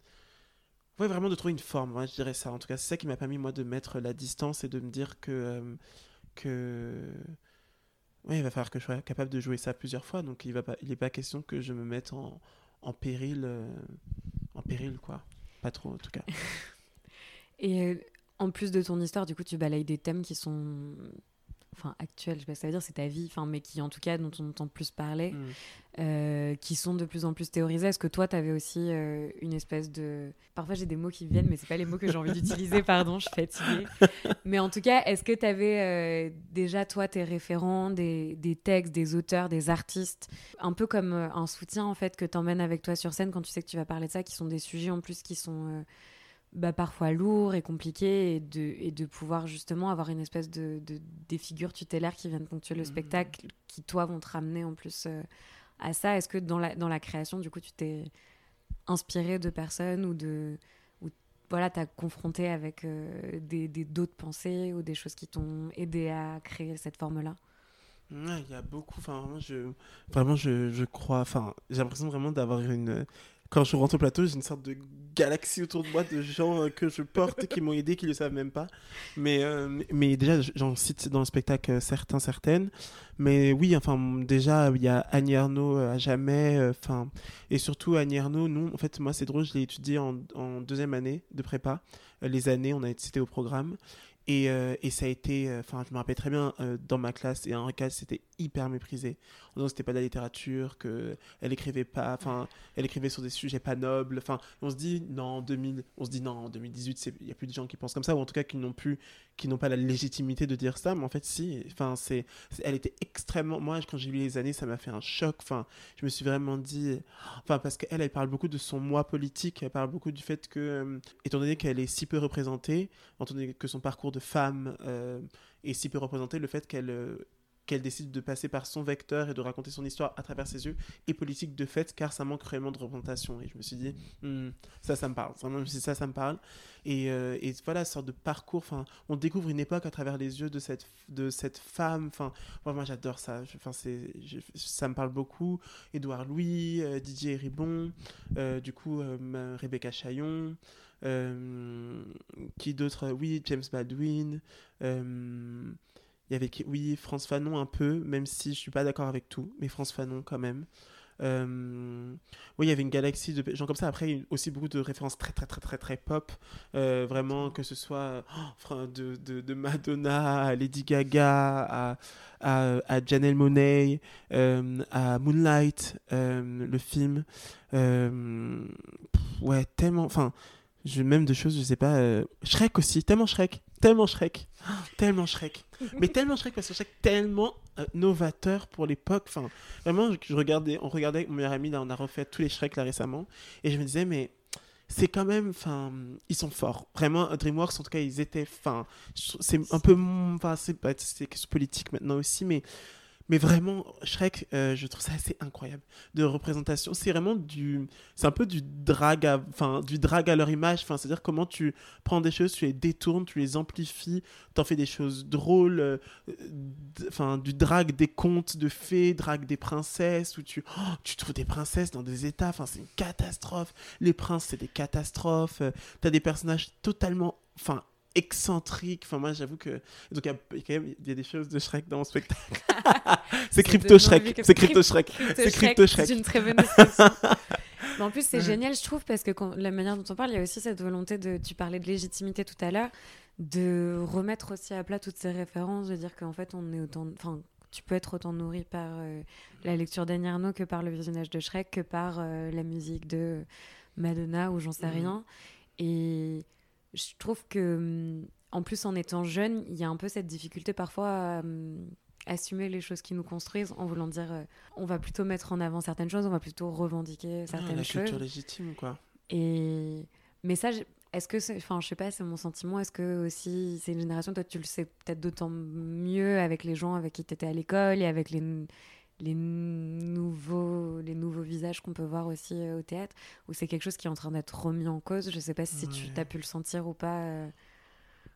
ouais, vraiment de trouver une forme, je dirais ça. En tout cas, c'est ça qui m'a permis, moi, de mettre la distance et de me dire que. Euh, que ouais, il va falloir que je sois capable de jouer ça plusieurs fois. Donc, il n'est pas, pas question que je me mette en, en péril. en péril, quoi. Pas trop, en tout cas. et en plus de ton histoire, du coup, tu balayes des thèmes qui sont enfin actuelles, je sais pas ça veut dire, c'est ta vie, enfin, mais qui en tout cas dont on entend plus parler, Mm. euh, qui sont de plus en plus théorisées. Est-ce que toi, tu avais aussi euh, une espèce de... Parfois j'ai des mots qui viennent, mais c'est pas les mots que j'ai envie d'utiliser, pardon, je suis fatiguée. Mais en tout cas, est-ce que tu avais déjà, toi, tes référents, des, des, textes, des auteurs, des artistes, un peu comme euh, un soutien, en fait, que tu emmènes avec toi sur scène quand tu sais que tu vas parler de ça, qui sont des sujets en plus qui sont... Bah, parfois lourds et compliqués et de, et de pouvoir justement avoir une espèce de, de des figures tutélaires qui viennent ponctuer le Mhm. spectacle qui toi vont te ramener en plus euh, à ça est-ce que dans la, dans la création du coup tu t'es inspiré de personnes ou de ou voilà t'as confronté avec euh, des d'autres pensées ou des choses qui t'ont aidé à créer cette forme là il y a beaucoup. Enfin, vraiment, je, vraiment, je, je crois. Enfin, j'ai l'impression vraiment d'avoir une. Quand je rentre au plateau, j'ai une sorte de galaxie autour de moi de gens euh, que je porte qui m'ont aidé, qui le savent même pas. Mais, euh, mais- déjà, j'en cite dans le spectacle euh, certains, certaines. Mais oui, enfin, déjà, il y a Annie Arnaud à jamais. Enfin, et surtout, Annie Arnaud, nous, en fait, moi, c'est drôle, je l'ai étudié en, deuxième année de prépa. Les années, on a été au programme. Et, et ça a été, enfin, je me rappelle très bien, dans ma classe et en récal, c'était hyper méprisé. En disant que c'était pas de la littérature, que elle écrivait pas, enfin, elle écrivait sur des sujets pas nobles. Enfin, on se dit, non, en 2000, on se dit, non, en 2018, c'est- il y a plus de gens qui pensent comme ça, ou en tout cas qui n'ont plus, qui n'ont pas la légitimité de dire ça. Mais en fait, si, enfin, c'est- elle était extrêmement, moi, quand j'ai lu les années, ça m'a fait un choc. Enfin, je me suis vraiment dit, enfin, parce qu'elle, elle parle beaucoup de son moi politique, elle parle beaucoup du fait que, euh, étant donné qu'elle est si peu représentée, étant donné que son parcours de femme euh, est si peu représenté, le fait qu'elle euh, qu'elle décide de passer par son vecteur et de raconter son histoire à travers ses yeux est politique de fait car ça manque cruellement de représentation. Et je me suis dit Hmm, ça ça me parle. Ça ça me parle. Et, euh, et voilà sorte de parcours enfin on découvre une époque à travers les yeux de cette de cette femme. Enfin moi j'adore ça. Enfin c'est ça me parle beaucoup. Édouard Louis euh, Didier Ribon euh, du coup Rebecca Chaillon qui d'autre? Oui, James Baldwin. Il y avait, oui, France Fanon un peu, même si je suis pas d'accord avec tout, mais France Fanon quand même. Euh, oui, il y avait une galaxie de gens comme ça. Après, il y a aussi beaucoup de références très, très, très, très, très pop. Euh, vraiment, que ce soit oh, de, de, de Madonna à Lady Gaga, à, à, à Janelle Monáe, euh, à Moonlight, euh, le film. Pff, ouais, tellement. Enfin, je, même de choses, je sais pas. Shrek aussi, tellement Shrek. Tellement Shrek. Tellement Shrek. Mais tellement Shrek parce que Shrek tellement euh, novateur pour l'époque. Enfin, vraiment, je, je regardais, on regardait avec mon meilleur ami, on a refait tous les Shrek là récemment. Et je me disais, mais c'est quand même, enfin, ils sont forts. Vraiment, DreamWorks, en tout cas, ils étaient, enfin, c'est un peu, enfin, c'est question politique maintenant aussi, mais, mais vraiment, Shrek, euh, je trouve ça assez incroyable de représentation. C'est vraiment du, c'est un peu du drag, à, enfin, du drag à leur image. Enfin, c'est-à-dire comment tu prends des choses, tu les détournes, tu les amplifies, t'en fais des choses drôles, euh, enfin, du drag des contes de fées, drag des princesses, où tu, oh, tu trouves des princesses dans des états, enfin, c'est une catastrophe. Les princes, c'est des catastrophes. Euh, T'as des personnages totalement, enfin, excentriques. Enfin, moi, j'avoue que. Donc, il y, a il y a quand même y a des choses de Shrek dans mon spectacle. c'est Crypto Shrek. C'est Crypto Shrek. C'est Crypto Shrek. C'est une très bonne description. Mais en plus, c'est Ouais. génial, je trouve, parce que quand, la manière dont on parle, il y a aussi cette volonté de. Tu parlais de légitimité tout à l'heure, de remettre aussi à plat toutes ces références, de dire qu'en fait, on est autant. Enfin, tu peux être autant nourri par euh, la lecture d'Annie Arnaud que par le visionnage de Shrek, que par euh, la musique de Madonna ou j'en sais Mhm. rien. Et je trouve que, hum, en plus, en étant jeune, il y a un peu cette difficulté parfois à hum, assumer les choses qui nous construisent en voulant dire euh, on va plutôt mettre en avant certaines choses, on va plutôt revendiquer Ah, certaines la choses. culture légitime, quoi. Et mais ça, est-ce que, enfin, je sais pas, c'est mon sentiment. Est-ce que aussi c'est une génération, toi, tu le sais peut-être d'autant mieux avec les gens avec qui tu étais à l'école et avec les les nouveaux les nouveaux visages qu'on peut voir aussi euh, au théâtre, ou c'est quelque chose qui est en train d'être remis en cause? Je sais pas si tu as pu le sentir ou pas.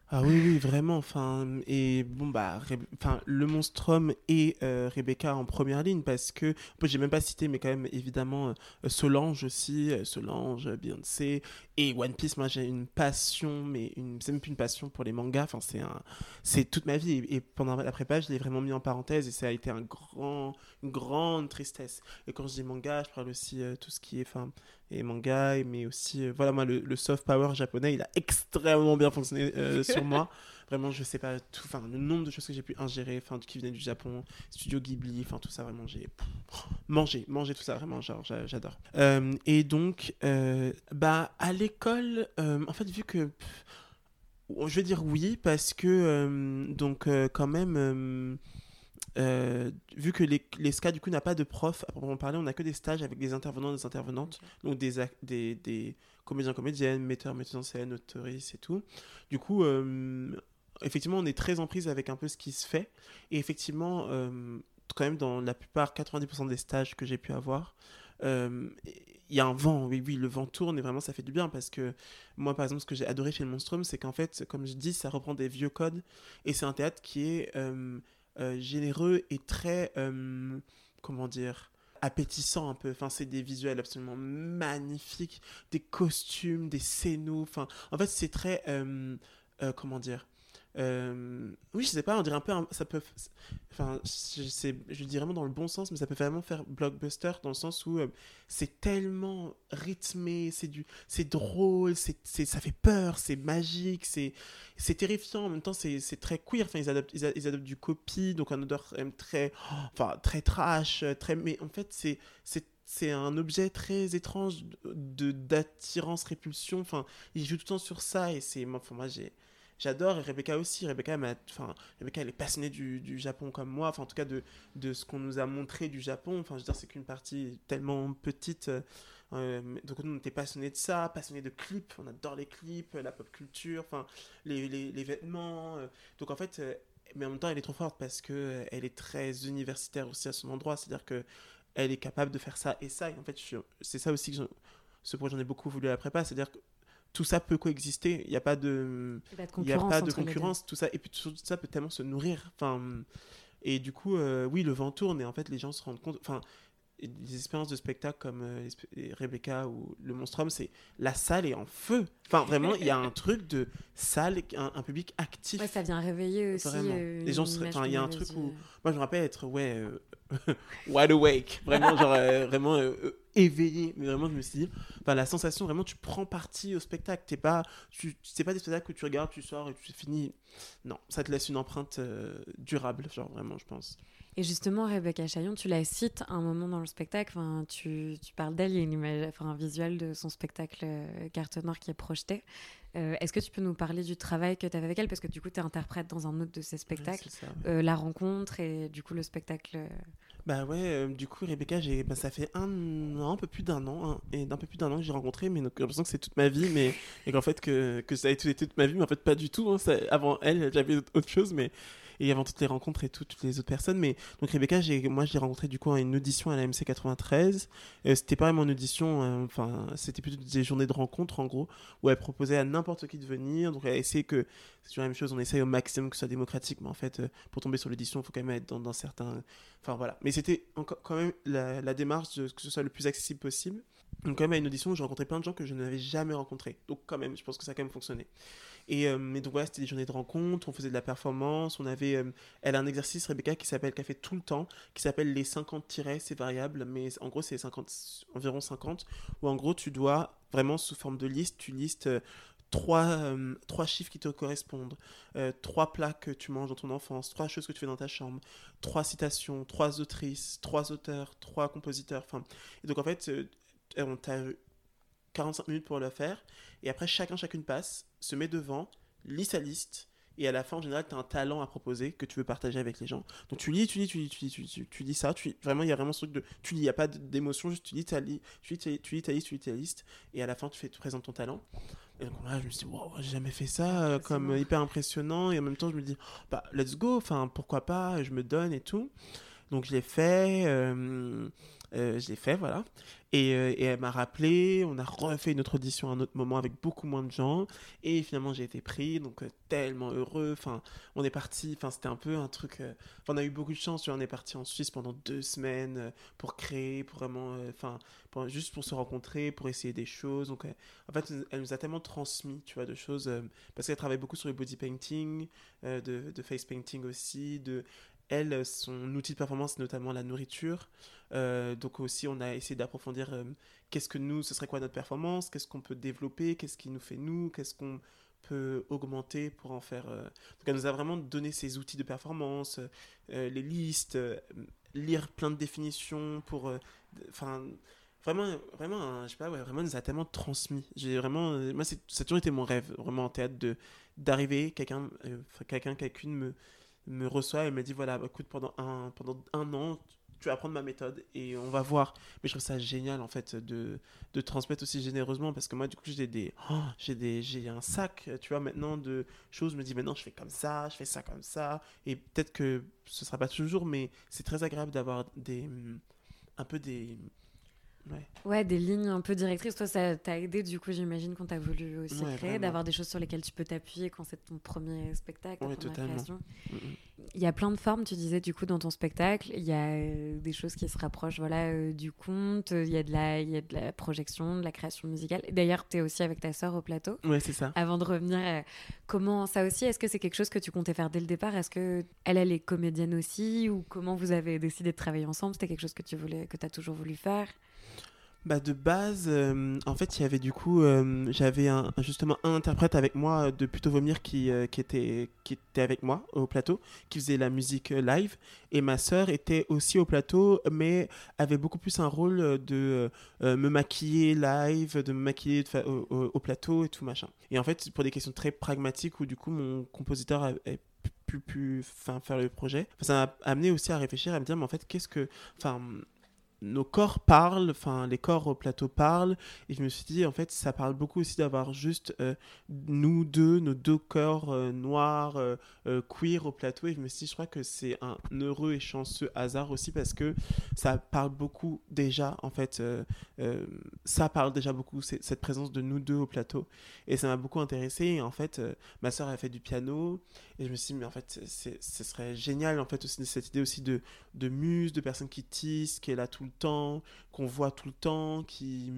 Ah oui, oui, vraiment. Enfin, et bon, bah, enfin, le Monstrum et euh, Rebecca en première ligne parce que, j'ai même pas cité, mais quand même, évidemment, euh, Solange aussi, euh, Solange, Beyoncé et One Piece. Moi, j'ai une passion, mais une, c'est même plus une passion pour les mangas. Enfin, c'est un, c'est toute ma vie. Et, et pendant la prépa, je l'ai vraiment mis en parenthèse et ça a été un grand, une grande tristesse. Et quand je dis manga, je parle aussi tout ce qui est, enfin, et manga, mais aussi, euh, voilà, moi, le, le soft power japonais, il a extrêmement bien fonctionné euh, sur moi. Vraiment, je sais pas tout, enfin, le nombre de choses que j'ai pu ingérer, enfin, qui venaient du Japon, Studio Ghibli, enfin, tout ça, vraiment, j'ai mangé, mangé tout ça, vraiment, genre, j'adore. Euh, et donc, euh, bah, à l'école, en fait, vu que. je vais dire oui, parce que, donc, quand même. Vu que les, les SCA du coup n'a pas de prof à proprement parler, on n'a que des stages avec des intervenants, des intervenantes, donc des, des, des comédiens, comédiennes, metteurs, metteuses en scène, autoristes et tout. Du coup, effectivement, on est très en prise avec un peu ce qui se fait. Et effectivement, euh, quand même, dans la plupart, 90% des stages que j'ai pu avoir, euh, il y a un vent, oui, oui, le vent tourne et vraiment ça fait du bien parce que moi, par exemple, ce que j'ai adoré chez le Monstrum, c'est qu'en fait, comme je dis, ça reprend des vieux codes et c'est un théâtre qui est euh, généreux et très, comment dire, appétissant un peu. Enfin, c'est des visuels absolument magnifiques, des costumes, des scénos. Enfin, en fait, c'est très, comment dire, euh, oui, je sais pas, on dirait un peu. ça peut. Enfin, je, je dis vraiment dans le bon sens, mais ça peut vraiment faire blockbuster dans le sens où euh, c'est tellement rythmé, c'est du, c'est drôle, c'est, ça fait peur, c'est magique, c'est, terrifiant. En même temps, c'est, très queer. Enfin, ils adoptent, ils, adoptent du copy, donc un odeur très, enfin, très trash, très. Mais en fait, c'est, un objet très étrange d'attirance répulsion enfin il joue tout le temps sur ça et c'est enfin, moi j'ai j'adore et Rebecca aussi. Rebecca, enfin, Rebecca, elle est passionnée du, Japon comme moi, enfin, en tout cas de, de ce qu'on nous a montré du Japon. Enfin, je veux dire, c'est qu'une partie tellement petite. Euh, donc, nous, on était passionnés de ça, passionnés de clips. On adore les clips, la pop culture, enfin, les, vêtements. Euh. donc, en fait, euh, mais en même temps, elle est trop forte parce que elle est très universitaire aussi à son endroit. C'est-à-dire que elle est capable de faire ça et ça. Et en fait, c'est ça aussi que ce projet, j'en ai beaucoup voulu à la prépa. C'est-à-dire tout ça peut coexister. Il n'y a pas de, il y a pas de concurrence. Tout ça et puis tout ça peut tellement se nourrir. Enfin, et du coup, euh, oui, le vent tourne et en fait les gens se rendent compte. Enfin, des expériences de spectacle comme euh, Rebecca ou Le Monstrum, c'est la salle est en feu. Enfin, vraiment, il y a un truc de salle, un, public actif. Ouais, ça vient réveiller aussi. Euh, les gens il y a un truc où. Moi, je me rappelle être, ouais, wide awake. Vraiment, genre, vraiment éveillé. Mais vraiment, je me suis dit, enfin, la sensation, vraiment, tu prends parti au spectacle. T'es pas, tu, c'est pas des spectacles que tu regardes, tu sors et tu finis. Non, ça te laisse une empreinte euh, durable, genre, vraiment, je pense. Et justement, Rebecca Chaillon, tu la cites un moment dans le spectacle. Enfin, tu, tu parles d'elle, il y a une image, enfin, un visuel de son spectacle euh, Carte Noire qui est projeté. Euh, est-ce que tu peux nous parler du travail que tu avais avec elle? Parce que du coup, tu es interprète dans un autre de ses spectacles. la rencontre et du coup, le spectacle. Bah ouais, euh, du coup, Rebecca, j'ai, bah, ça fait un an, un peu plus d'un an, hein, et d'un peu plus d'un an que j'ai rencontré, mais j'ai l'impression que c'est toute ma vie, mais et qu'en fait que, que ça a été toute ma vie, mais en fait pas du tout. Hein, avant elle, j'avais autre chose, mais et avant toutes les rencontres et tout, toutes les autres personnes. Mais donc Rebecca, moi, je l'ai rencontrée du coup à une audition à la MC 93. Euh, c'était pas vraiment une audition, euh, enfin, c'était plutôt des journées de rencontres en gros, où elle proposait à n'importe qui de venir. Donc elle a essayé que, c'est toujours la même chose, on essaye au maximum que ce soit démocratique, mais en fait, euh, pour tomber sur l'audition, il faut quand même être dans, certains. Enfin voilà. Mais c'était quand même la, la démarche de que ce soit le plus accessible possible. Donc quand même à une audition, j'ai rencontré plein de gens que je n'avais jamais rencontrés. Donc quand même, je pense que ça a quand même fonctionné. Et euh, donc voilà, c'était des journées de rencontres, on faisait de la performance, on avait, euh, elle a un exercice, Rebecca, qui s'appelle, a fait tout le temps, qui s'appelle les 50 tirets, c'est variable, mais en gros c'est 50, environ 50, où en gros tu dois, vraiment sous forme de liste, tu listes euh, trois, trois chiffres qui te correspondent, trois plats que tu manges dans ton enfance, trois choses que tu fais dans ta chambre, trois citations, trois autrices, trois auteurs, trois compositeurs. Enfin, et donc en fait, on t'a 45 minutes pour le faire. Et après, chacun, chacune passe, se met devant, lit sa liste. Et à la fin, en général, tu as un talent à proposer que tu veux partager avec les gens. Donc tu lis, tu lis, tu lis, tu lis, tu lis, tu, lis ça. Tu, vraiment, il y a vraiment ce truc de. Tu lis, il n'y a pas d'émotion, juste tu lis, ta li, tu, lis, lis, tu lis ta liste, tu lis ta liste. Et à la fin, tu, fais, tu présentes ton talent. Et donc là, je me suis dit, wow, j'ai jamais fait ça, euh, comme hyper impressionnant. Et en même temps, je me dis, bah, let's go, enfin, pourquoi pas, je me donne et tout. Donc je l'ai fait. Euh, euh, je l'ai fait, voilà. Et, euh, et elle m'a rappelé, on a refait une autre audition à un autre moment avec beaucoup moins de gens. Et finalement, j'ai été pris, donc euh, tellement heureux. Enfin, on est parti, enfin, c'était un peu un truc. on a eu beaucoup de chance, on est parti en Suisse pendant deux semaines pour créer, pour vraiment. Enfin, juste pour se rencontrer, pour essayer des choses. Donc, en fait, elle nous a tellement transmis, tu vois, de choses. parce qu'elle travaille beaucoup sur le body painting, de, de face painting aussi, de elle, son outil de performance, notamment la nourriture. Euh, donc aussi, on a essayé d'approfondir euh, qu'est-ce que nous, ce serait quoi notre performance, qu'est-ce qu'on peut développer, qu'est-ce qui nous fait nous, qu'est-ce qu'on peut augmenter pour en faire. Donc elle nous a vraiment donné ses outils de performance, les listes, lire plein de définitions pour. Enfin vraiment vraiment je sais pas ouais, vraiment nous a tellement transmis j'ai vraiment moi ça a toujours été mon rêve vraiment en théâtre d'arriver quelqu'un quelqu'un quelqu'une me me reçoit et me dit voilà écoute pendant un pendant un an tu vas apprendre ma méthode et on va voir. Mais je trouve ça génial en fait de, de transmettre aussi généreusement parce que moi du coup j'ai des, oh, j'ai des j'ai un sac tu vois maintenant de choses. Je me dis maintenant je fais comme ça, je fais ça comme ça et peut-être que ce sera pas toujours mais c'est très agréable d'avoir des un peu des Ouais. des lignes un peu directrices. Toi, ça t'a aidé, du coup, j'imagine, quand t'as voulu aussi créer, d'avoir des choses sur lesquelles tu peux t'appuyer quand c'est ton premier spectacle, ouais, totalement. création. Il y a plein de formes, tu disais, du coup, dans ton spectacle. Il y a euh, des choses qui se rapprochent voilà, euh, du conte, il y, a de la, il y a de la projection, de la création musicale. D'ailleurs, tu es aussi avec ta sœur au plateau. Ouais, c'est ça. Avant de revenir, euh, comment ça aussi, est-ce que c'est quelque chose que tu comptais faire dès le départ? Est-ce que elle, elle est comédienne aussi? Ou comment vous avez décidé de travailler ensemble? C'était quelque chose que tu voulais, que as toujours voulu faire? Bah de base, euh, en fait, il y avait du coup, euh, j'avais un, justement un interprète avec moi de Plutôt Vomir qui, euh, était, avec moi au plateau, qui faisait la musique live. Et ma sœur était aussi au plateau, mais avait beaucoup plus un rôle de me maquiller live, de me maquiller au, au, plateau et tout machin. Et en fait, pour des questions très pragmatiques où du coup mon compositeur a, pu, pu faire le projet, ça m'a amené aussi à réfléchir, à me dire, mais en fait, qu'est-ce que. Enfin nos corps parlent, enfin les corps au plateau parlent, et je me suis dit en fait ça parle beaucoup aussi d'avoir juste euh, nous deux, nos deux corps euh, noirs, euh, queer au plateau, et je me suis dit je crois que c'est un heureux et chanceux hasard aussi parce que ça parle beaucoup déjà en fait, ça parle déjà beaucoup cette présence de nous deux au plateau, et ça m'a beaucoup intéressé, et en fait ma soeur a fait du piano, et je me suis dit mais en fait ce serait génial en fait aussi cette idée aussi de, de muse, de personnes qui tissent, qui est là tout le temps, qu'on voit tout le temps, qui...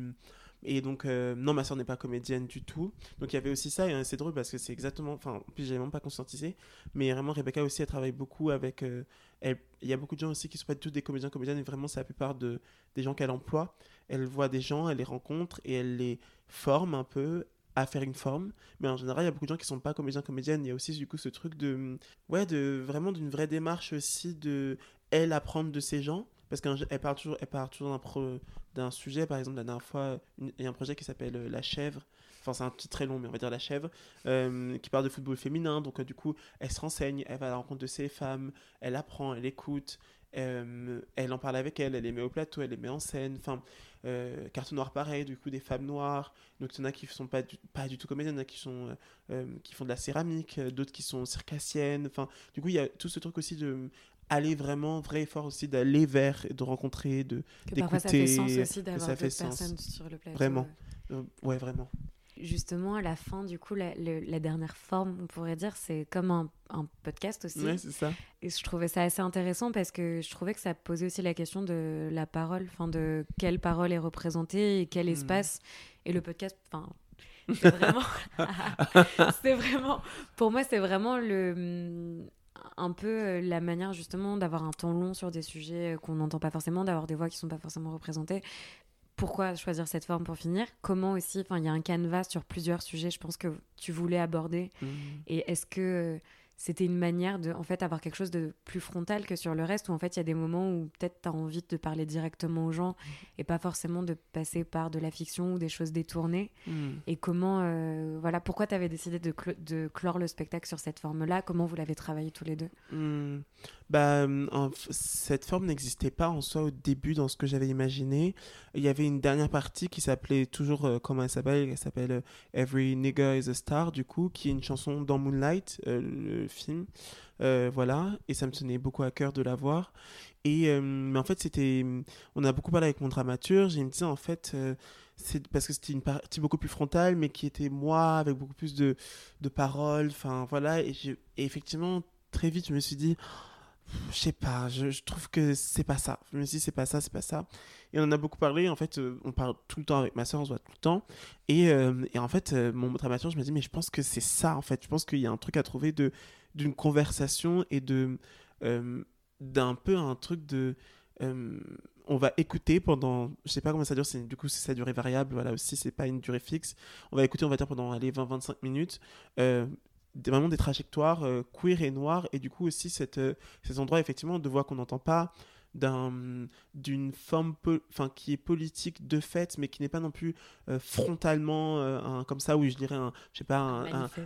Et donc, euh, non, ma soeur n'est pas comédienne du tout. Donc, il y avait aussi ça, et c'est drôle parce que c'est exactement. Enfin, puis, j'avais même pas conscientisé. Mais vraiment, Rebecca aussi, elle travaille beaucoup avec. Euh, il y a beaucoup de gens aussi qui sont pas du tout des comédiens, comédiennes, et vraiment, c'est la plupart de, des gens qu'elle emploie. Elle voit des gens, elle les rencontre et elle les forme un peu à faire une forme. Mais en général, il y a beaucoup de gens qui sont pas comédiens, comédiennes. Il y a aussi, du coup, ce truc de. Ouais, de vraiment d'une vraie démarche aussi de elle apprendre de ces gens parce qu'elle parle toujours, elle parle toujours d'un, sujet. Par exemple, la dernière fois, il y a un projet qui s'appelle euh, La Chèvre. Enfin, c'est un petit très long, mais on va dire La Chèvre, euh, qui parle de football féminin. Donc, euh, du coup, elle se renseigne, elle va à la rencontre de ces femmes, elle apprend, elle écoute, elle en parle avec elle, elle les met au plateau, elle les met en scène. Enfin, carte noire pareil, du coup, des femmes noires. Donc, il y en a qui ne sont pas du, pas du tout comédiennes, il y en a qui, sont, qui font de la céramique, d'autres qui sont circassiennes. Enfin, du coup, il y a tout ce truc aussi de aller vraiment, vrai effort aussi d'aller vers, et de rencontrer, de d'écouter. Ça fait sens aussi d'avoir d'autres personnes sur le plateau. Vraiment, euh, ouais, vraiment. Justement, à la fin, du coup, la, la dernière forme, on pourrait dire, c'est comme un, un, podcast aussi. Ouais, c'est ça. Et je trouvais ça assez intéressant parce que je trouvais que ça posait aussi la question de la parole, enfin de quelle parole est représentée et quel hmm. espace. Et le podcast, enfin, c'est vraiment, c'est vraiment, pour moi, c'est vraiment le un peu euh, la manière justement d'avoir un temps long sur des sujets euh, qu'on n'entend pas forcément, d'avoir des voix qui sont pas forcément représentées. Pourquoi choisir cette forme pour finir? Comment aussi, enfin, il y a un canevas sur plusieurs sujets, je pense que tu voulais aborder. Mmh. Et est-ce que euh, c'était une manière de en fait avoir quelque chose de plus frontal que sur le reste où en fait il y a des moments où peut-être tu as envie de parler directement aux gens mmh. et pas forcément de passer par de la fiction ou des choses détournées mmh. et comment euh, voilà pourquoi tu avais décidé de, de, clore le spectacle sur cette forme là comment vous l'avez travaillé tous les deux? Mmh. bah cette forme n'existait pas en soi au début dans ce que j'avais imaginé il y avait une dernière partie qui s'appelait toujours euh, comment elle s'appelle? Elle s'appelle euh, Every Nigger is a Star du coup qui est une chanson dans Moonlight le film. Euh, voilà, et ça me tenait beaucoup à cœur de la voir. Et, euh, mais en fait, c'était. On a beaucoup parlé avec mon dramaturge, et il me disait en fait. Euh, c'est parce que c'était une partie beaucoup plus frontale, mais qui était moi, avec beaucoup plus de, de paroles. Enfin, voilà. Et, effectivement, très vite, je me suis dit, je sais pas, je, je, trouve que c'est pas ça. Je me suis dit, c'est pas ça, c'est pas ça. Et on en a beaucoup parlé. En fait, on parle tout le temps avec ma soeur, on se voit tout le temps. Et, et en fait, mon dramaturge m'a dit, mais je pense que c'est ça, en fait. Je pense qu'il y a un truc à trouver de d'une conversation et de euh, d'un peu un truc de on va écouter pendant, je sais pas comment ça dure, du coup c'est sa durée variable, voilà aussi c'est pas une durée fixe. On va écouter, on va dire pendant 20-25 minutes, euh, vraiment des trajectoires euh, queer et noires, et du coup aussi cette, euh, ces endroits effectivement de voix qu'on n'entend pas, d'une forme enfin qui est politique de fait mais qui n'est pas non plus euh, frontalement euh, un, comme ça oui je dirais un je sais pas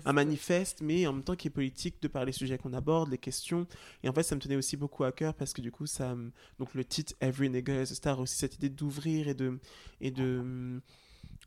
un, manifeste. mais en même temps qui est politique de par les sujets qu'on aborde les questions. Et en fait ça me tenait aussi beaucoup à cœur parce que du coup ça donc le titre Every Nigger is a Star aussi cette idée d'ouvrir et de et de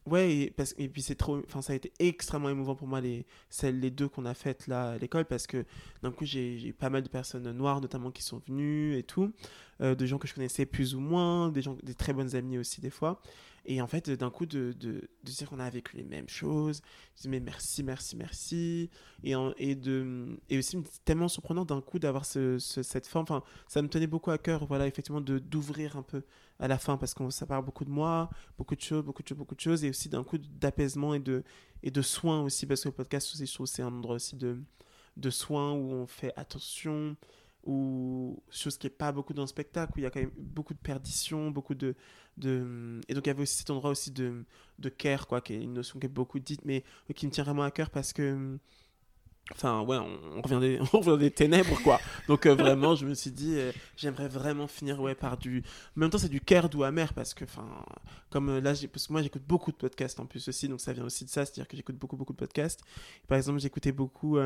Ouais, et, parce, et puis c'est trop. Enfin, ça a été extrêmement émouvant pour moi, les, celles, les deux qu'on a faites là à l'école, parce que d'un coup, j'ai pas mal de personnes noires, notamment, qui sont venues et tout, euh, de gens que je connaissais plus ou moins, des, gens, des très bonnes amies aussi, des fois. Et en fait, d'un coup, de, de, de, dire qu'on a vécu les mêmes choses, je dis mais merci, merci, merci. Et, et, de, et aussi, tellement surprenant d'un coup d'avoir ce, cette forme. Enfin, ça me tenait beaucoup à cœur, voilà, effectivement, d'ouvrir un peu à la fin parce que ça parle beaucoup de moi, beaucoup de choses, beaucoup de choses, beaucoup de choses. Et aussi d'un coup d'apaisement et de, et de soins aussi, parce que le podcast aussi, je trouve c'est un endroit aussi de, de soins où on fait attention ou chose qui n'est pas beaucoup dans le spectacle, où il y a quand même beaucoup de perdition, beaucoup de, de... Et donc il y avait aussi cet endroit aussi de, de care, quoi, qui est une notion qui est beaucoup dite, mais qui me tient vraiment à cœur parce que Enfin, ouais, on, revient des, on revient des ténèbres, quoi. Donc, euh, vraiment, je me suis dit, euh, j'aimerais vraiment finir, ouais, par du. En même temps, c'est du cœur doux amer, parce que, enfin, comme euh, là, parce que moi, j'écoute beaucoup de podcasts en plus aussi, donc ça vient aussi de ça, c'est-à-dire que j'écoute beaucoup, beaucoup de podcasts. Par exemple, j'écoutais beaucoup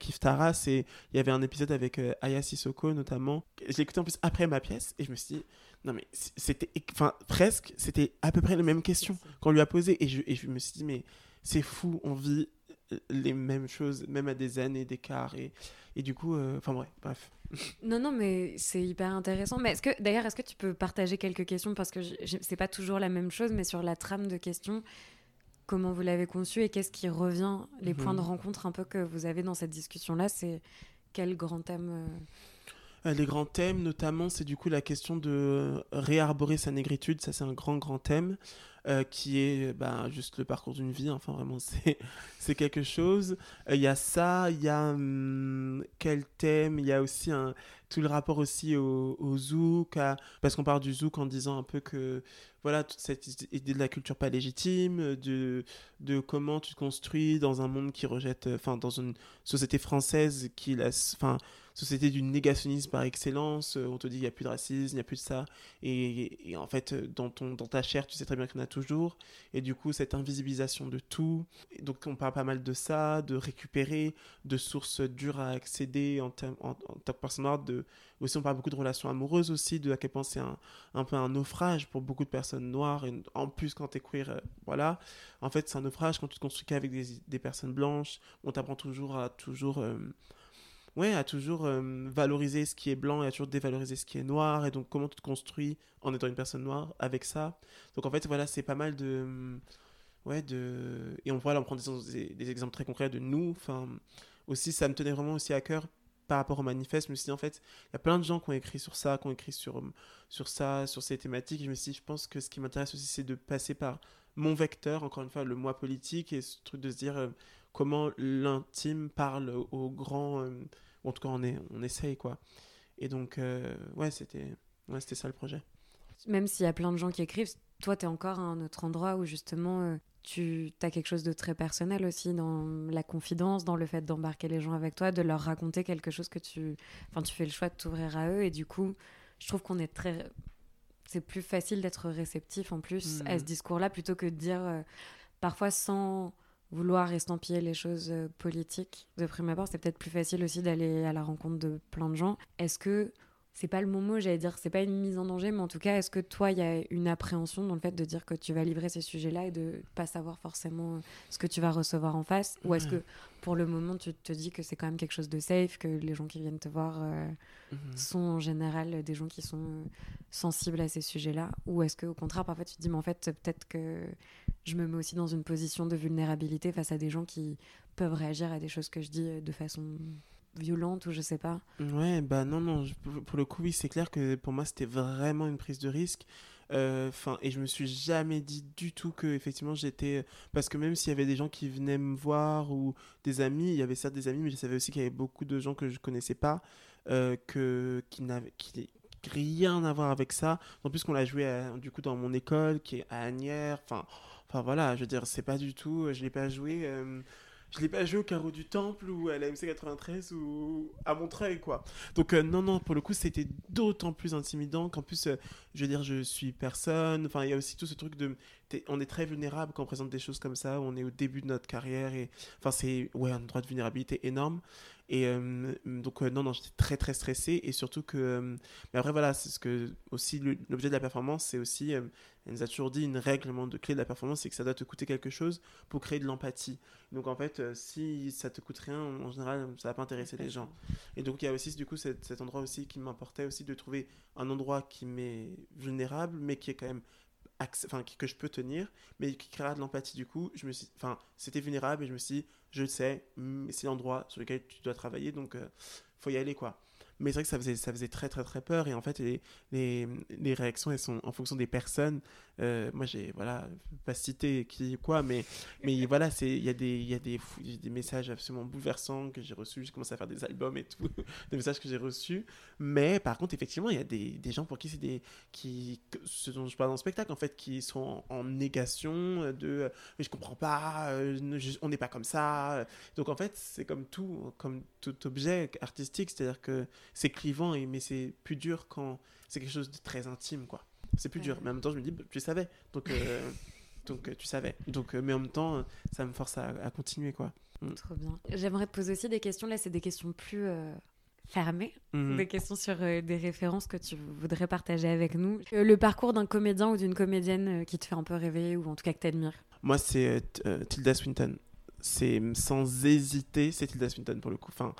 Kif Taras, et il y avait un épisode avec Aya Sissoko, notamment. Je écouté en plus après ma pièce, et je me suis dit, non, mais c'était. Enfin, presque, c'était à peu près les mêmes questions qu'on lui a posées, et je, et je me suis dit, mais c'est fou, on vit les mêmes choses, même à des années d'écart. Et, et du coup, euh, enfin bref. Non, non, mais c'est hyper intéressant. Mais est-ce que, d'ailleurs, est-ce que tu peux partager quelques questions? Parce que c'est pas toujours la même chose, mais sur la trame de questions, comment vous l'avez conçu et qu'est-ce qui revient, les points de mhm. rencontre un peu que vous avez dans cette discussion-là C'est quel grand thème euh? Euh, les grands thèmes, notamment, c'est du coup la question de réarborer sa négritude. Ça, c'est un grand, grand thème. Euh, qui est bah, juste le parcours d'une vie. Enfin, vraiment, c'est quelque chose. Euh, il y a ça, il y a hum, quel thème Il y a aussi tout le rapport aussi au, au zouk, parce qu'on parle du zouk en disant un peu que voilà toute cette idée de la culture pas légitime, de, de comment tu te construis dans un monde qui rejette, enfin dans une société française qui laisse, enfin société du négationnisme par excellence, euh, on te dit il n'y a plus de racisme, il n'y a plus de ça, et, en fait dans, ton, dans ta chair tu sais très bien qu'il y en a toujours, et du coup cette invisibilisation de tout, donc on parle pas mal de ça, de récupérer, de sources dures à accéder en, tant que personne noire, de, aussi on parle beaucoup de relations amoureuses aussi, de à quel point c'est un, un, peu un naufrage pour beaucoup de personnes noires, et en plus quand t'es queer, euh, voilà, en fait c'est un naufrage quand tu te construis qu'avec des, des, personnes blanches, on t'apprend toujours à toujours... Euh, ouais, à toujours euh, valoriser ce qui est blanc et à toujours dévaloriser ce qui est noir. Et donc, comment tu te construis en étant une personne noire avec ça. Donc, en fait, voilà, c'est pas mal de. Ouais, de. Et on, voilà, on prend des, des, exemples très concrets de nous. Enfin, aussi, ça me tenait vraiment aussi à cœur par rapport au manifeste. Je me suis dit, en fait, il y a plein de gens qui ont écrit sur ça, qui ont écrit sur, sur ça, sur ces thématiques. Je me suis dit, je pense que ce qui m'intéresse aussi, c'est de passer par mon vecteur, encore une fois, le moi politique, et ce truc de se dire euh, comment l'intime parle au grand. Euh, en tout cas, on, est, on essaye, quoi. Et donc, euh, ouais, c'était ouais, ça le projet. Même s'il y a plein de gens qui écrivent, toi, tu es encore à un autre endroit où justement, euh, tu as quelque chose de très personnel aussi dans la confidence, dans le fait d'embarquer les gens avec toi, de leur raconter quelque chose que tu... Enfin, tu fais le choix de t'ouvrir à eux. Et du coup, je trouve qu'on est très... C'est plus facile d'être réceptif en plus à ce hmm. discours-là plutôt que de dire euh, parfois sans vouloir estampiller les choses euh, politiques de prime abord, c'est peut-être plus facile aussi d'aller à la rencontre de plein de gens. Est-ce que c'est pas le moment, j'allais dire, c'est pas une mise en danger, mais en tout cas, est-ce que toi, il y a une appréhension dans le fait de dire que tu vas livrer ces sujets-là et de pas savoir forcément ce que tu vas recevoir en face? Ou est-ce que pour le moment, tu te dis que c'est quand même quelque chose de safe, que les gens qui viennent te voir euh, mhm. sont en général des gens qui sont euh, sensibles à ces sujets-là? Ou est-ce qu'au contraire, parfois, tu te dis, mais en fait, peut-être que je me mets aussi dans une position de vulnérabilité face à des gens qui peuvent réagir à des choses que je dis de façon violente ou je sais pas. Ouais, bah non, non, pour le coup, oui, c'est clair que pour moi, c'était vraiment une prise de risque. Euh, enfin et je me suis jamais dit du tout que effectivement j'étais parce que même s'il y avait des gens qui venaient me voir ou des amis il y avait certes des amis mais je savais aussi qu'il y avait beaucoup de gens que je connaissais pas euh, que qui n'avaient qui rien à voir avec ça. En plus qu'on l'a joué du coup dans mon école qui est à Agnières. Enfin, enfin voilà, je veux dire, c'est pas du tout. Je l'ai pas joué. Euh, je l'ai pas joué au carreau du temple ou à la MC 93 ou à Montreuil quoi. Donc euh, non non pour le coup c'était d'autant plus intimidant qu'en plus euh, je veux dire je suis personne. Enfin il y a aussi tout ce truc de on est très vulnérable quand on présente des choses comme ça. On est au début de notre carrière et enfin c'est ouais un droit de vulnérabilité énorme. Et euh, donc, euh, non, j'étais très, très stressé. Et surtout que. Euh, mais après, voilà, c'est ce que. Aussi, l'objet de la performance, c'est aussi. elle nous a toujours dit une règle de clé de la performance, c'est que ça doit te coûter quelque chose pour créer de l'empathie. Donc, en fait, si ça te coûte rien, en général, ça va pas intéresser les gens. Et donc, il y a aussi, du coup, cet, endroit aussi qui m'importait aussi de trouver un endroit qui m'est vulnérable, mais qui est quand même enfin que je peux tenir mais qui créera de l'empathie du coup je me enfin c'était vulnérable et je me suis dit, je sais c'est l'endroit sur lequel tu dois travailler donc euh, faut y aller quoi mais c'est vrai que ça faisait, ça faisait très très très peur. Et en fait les, les, les réactions elles sont en fonction des personnes. Euh, moi j'ai voilà pas cité qui quoi mais mais voilà c'est il y a des il y a des, des messages absolument bouleversants que j'ai reçus j'ai commencé à faire des albums et tout des messages que j'ai reçus. Mais par contre effectivement il y a des, des gens pour qui c'est des qui ce dont je parle dans le spectacle en fait qui sont en, négation de je comprends pas euh, on n'est pas comme ça. Donc en fait c'est comme tout comme tout objet artistique. C'est à dire que c'est clivant, et, mais c'est plus dur quand c'est quelque chose de très intime, quoi. C'est plus dur. Mais en même temps, je me dis, bah, tu savais. Donc, euh, donc euh, tu savais. Donc, euh, mais en même temps, ça me force à, continuer, quoi. Mm. Trop bien. J'aimerais te poser aussi des questions. Là, c'est des questions plus fermées. Mm-hmm. Des questions sur des références que tu voudrais partager avec nous. le parcours d'un comédien ou d'une comédienne qui te fait un peu rêver ou en tout cas que tu admires. Moi, c'est Tilda Swinton c'est sans hésiter, c'est Tilda Swinton pour le coup. Enfin,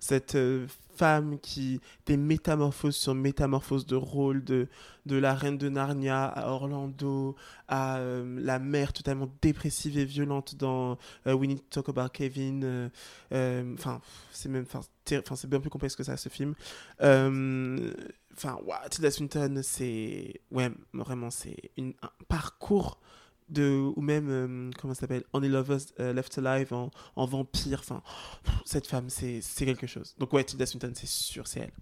cette euh, femme qui des métamorphoses sur métamorphoses de rôle, de, de la reine de Narnia à Orlando, à euh, la mère totalement dépressive et violente dans euh, We Need to Talk About Kevin. Enfin, c'est c'est bien plus complexe que ça ce film. Enfin, Tilda Swinton, c'est ouais, vraiment, c'est un parcours de ou même euh, comment ça s'appelle Only Lovers euh, Left Alive en, en vampire enfin cette femme c'est quelque chose. Donc ouais Tilda Swinton c'est sûr c'est elle.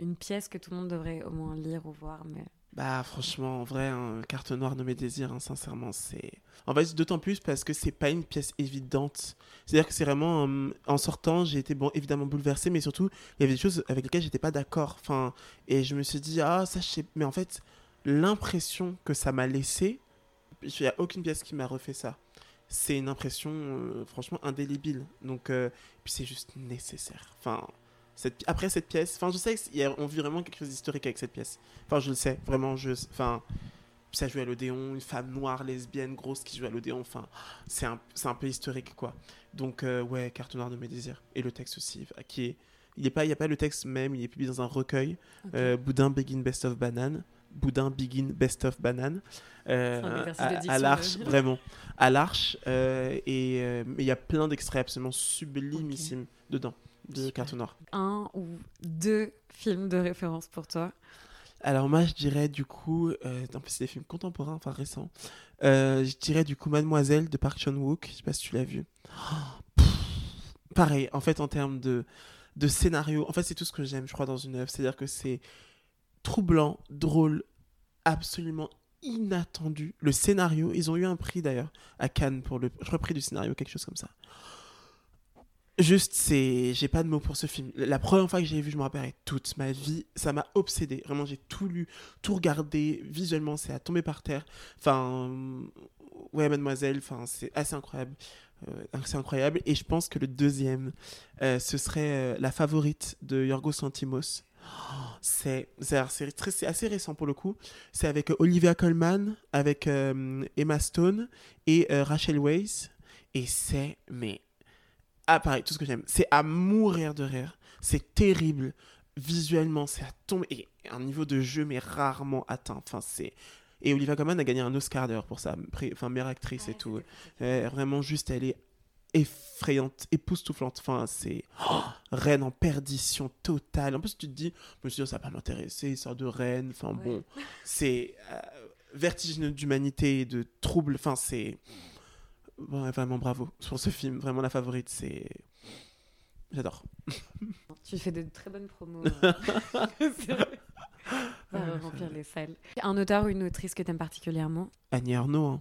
Une pièce que tout le monde devrait au moins lire ou voir mais bah franchement en vrai un carte noire de mes désirs hein, sincèrement c'est en fait d'autant plus parce que c'est pas une pièce évidente. C'est à dire que c'est vraiment euh, en sortant j'ai été bon évidemment bouleversé mais surtout il y avait des choses avec lesquelles j'étais pas d'accord. Enfin et je me suis dit ah ça je sais mais en fait l'impression que ça m'a laissé il n'y a aucune pièce qui m'a refait ça. C'est une impression euh, franchement indélébile. Donc, euh, puis c'est juste nécessaire. Enfin, cette, après cette pièce, enfin, je sais qu'on vit vraiment quelque chose d'historique avec cette pièce. Enfin, je le sais, vraiment, je, enfin, ça joue à l'Odéon, une femme noire, lesbienne, grosse qui joue à l'Odéon, enfin, c'est un, un, peu historique, quoi. Donc, euh, ouais, Carte noire de mes désirs. Et le texte aussi, qui est, il n'y a, pas, a pas le texte même, il est publié dans un recueil, Boudin Begin Best of Banane. Boudin Begin Best of Banane. Euh, à, l'arche, vraiment. À l'arche. Euh, et euh, il y a plein d'extraits absolument sublimissimes dedans, de Cartoon Noir. Un ou deux films de référence pour toi? Alors moi je dirais du coup, euh, en plus c'est des films contemporains, enfin récents, je dirais du coup Mademoiselle de Park Chan-wook, je sais pas si tu l'as vu. pareil, en fait en termes de, de scénario, en fait c'est tout ce que j'aime je crois dans une œuvre, c'est-à-dire que c'est troublant, drôle, absolument inattendu. Le scénario, ils ont eu un prix d'ailleurs à Cannes pour le je du scénario, quelque chose comme ça. Juste, c'est, j'ai pas de mots pour ce film. La première fois que j'ai vu, je me rappelle toute ma vie, ça m'a obsédé. Vraiment, j'ai tout lu, tout regardé. Visuellement, c'est à tomber par terre. Enfin, ouais, mademoiselle, enfin, c'est assez incroyable. Euh, c'est incroyable. Et je pense que le deuxième, euh, ce serait euh, la favorite de Yorgos Lantimos. C'est assez récent pour le coup. C'est avec Olivia Colman, avec euh, Emma Stone et euh, Rachel Weisz. Et c'est, mais. Ah, pareil, tout ce que j'aime. C'est à mourir de rire. C'est terrible. Visuellement, c'est à tomber. Et un niveau de jeu, mais rarement atteint. Enfin, c'est. Et Olivia Colman a gagné un Oscar d'ailleurs pour sa enfin, meilleure actrice et tout. vraiment, juste, elle est effrayante, époustouflante. Enfin, c'est oh, reine en perdition totale. En plus, tu te dis, suis dit, ça va pas m'intéresser, sort de reine. Enfin, bon, c'est euh, vertigineux d'humanité, de trouble. Enfin, c'est vraiment bravo sur ce film. Vraiment la favorite, c'est. J'adore. Tu fais de très bonnes promos. remplir les salles. Un auteur ou une autrice que tu aimes particulièrement? Annie Ernaux. Hein.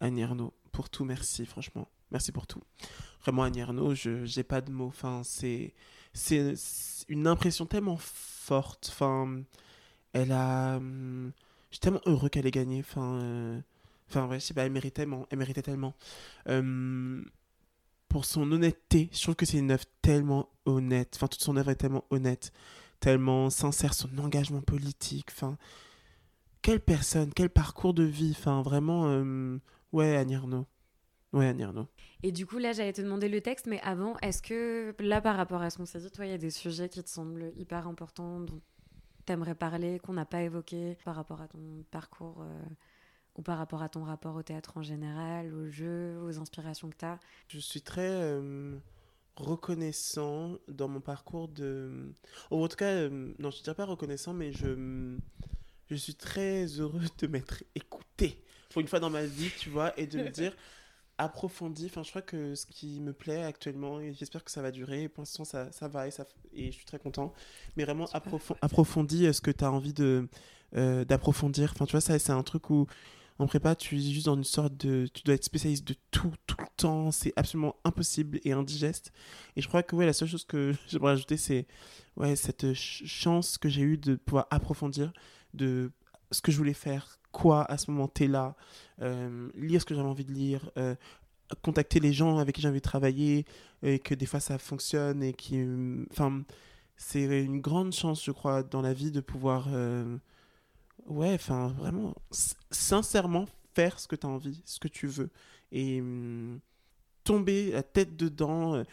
Annie Ernaux, pour tout, merci, franchement. Merci pour tout. Vraiment, Annie Ernaux, je n'ai pas de mots. Enfin, c'est une impression tellement forte. Enfin, elle a. Hum, je suis tellement heureux qu'elle ait gagné. Enfin, euh, enfin ouais, je sais pas, elle méritait tellement. Elle méritait tellement. Hum, pour son honnêteté, je trouve que c'est une œuvre tellement honnête. Enfin, toute son œuvre est tellement honnête, tellement sincère, son engagement politique. Enfin, quelle personne, quel parcours de vie. Enfin, vraiment, hum, ouais, Annie. Ouais, Annie Ernaux. Et du coup, là, j'allais te demander le texte, mais avant, est-ce que, là, par rapport à ce qu'on s'est dit, toi, il y a des sujets qui te semblent hyper importants, dont tu aimerais parler, qu'on n'a pas évoqué par rapport à ton parcours euh, ou par rapport à ton rapport au théâtre en général, aux jeux, aux inspirations que tu as Je suis très euh, reconnaissant dans mon parcours de... en tout cas, euh, non, je ne dirais pas reconnaissant, mais je, je suis très heureux de m'être écouté pour une fois dans ma vie, tu vois, et de me dire approfondi. Enfin, je crois que ce qui me plaît actuellement, et j'espère que ça va durer, pour l'instant ça, ça va et, ça, et je suis très content, mais vraiment approfondi ce que tu as envie de d'approfondir. Enfin, tu vois, ça c'est un truc où en prépa, tu es juste dans une sorte de. Tu dois être spécialiste de tout, tout le temps. C'est absolument impossible et indigeste. Et je crois que ouais, la seule chose que j'aimerais ajouter, c'est ouais, cette chance que j'ai eue de pouvoir approfondir de ce que je voulais faire, quoi à ce moment là euh, lire ce que j'avais envie de lire, euh, contacter les gens avec qui j'ai envie de travailler, et que des fois ça fonctionne et qui. Enfin, c'est une grande chance, je crois, dans la vie de pouvoir. Euh, ouais, enfin, vraiment, sincèrement, faire ce que tu as envie, ce que tu veux. Et hum, tomber la tête dedans,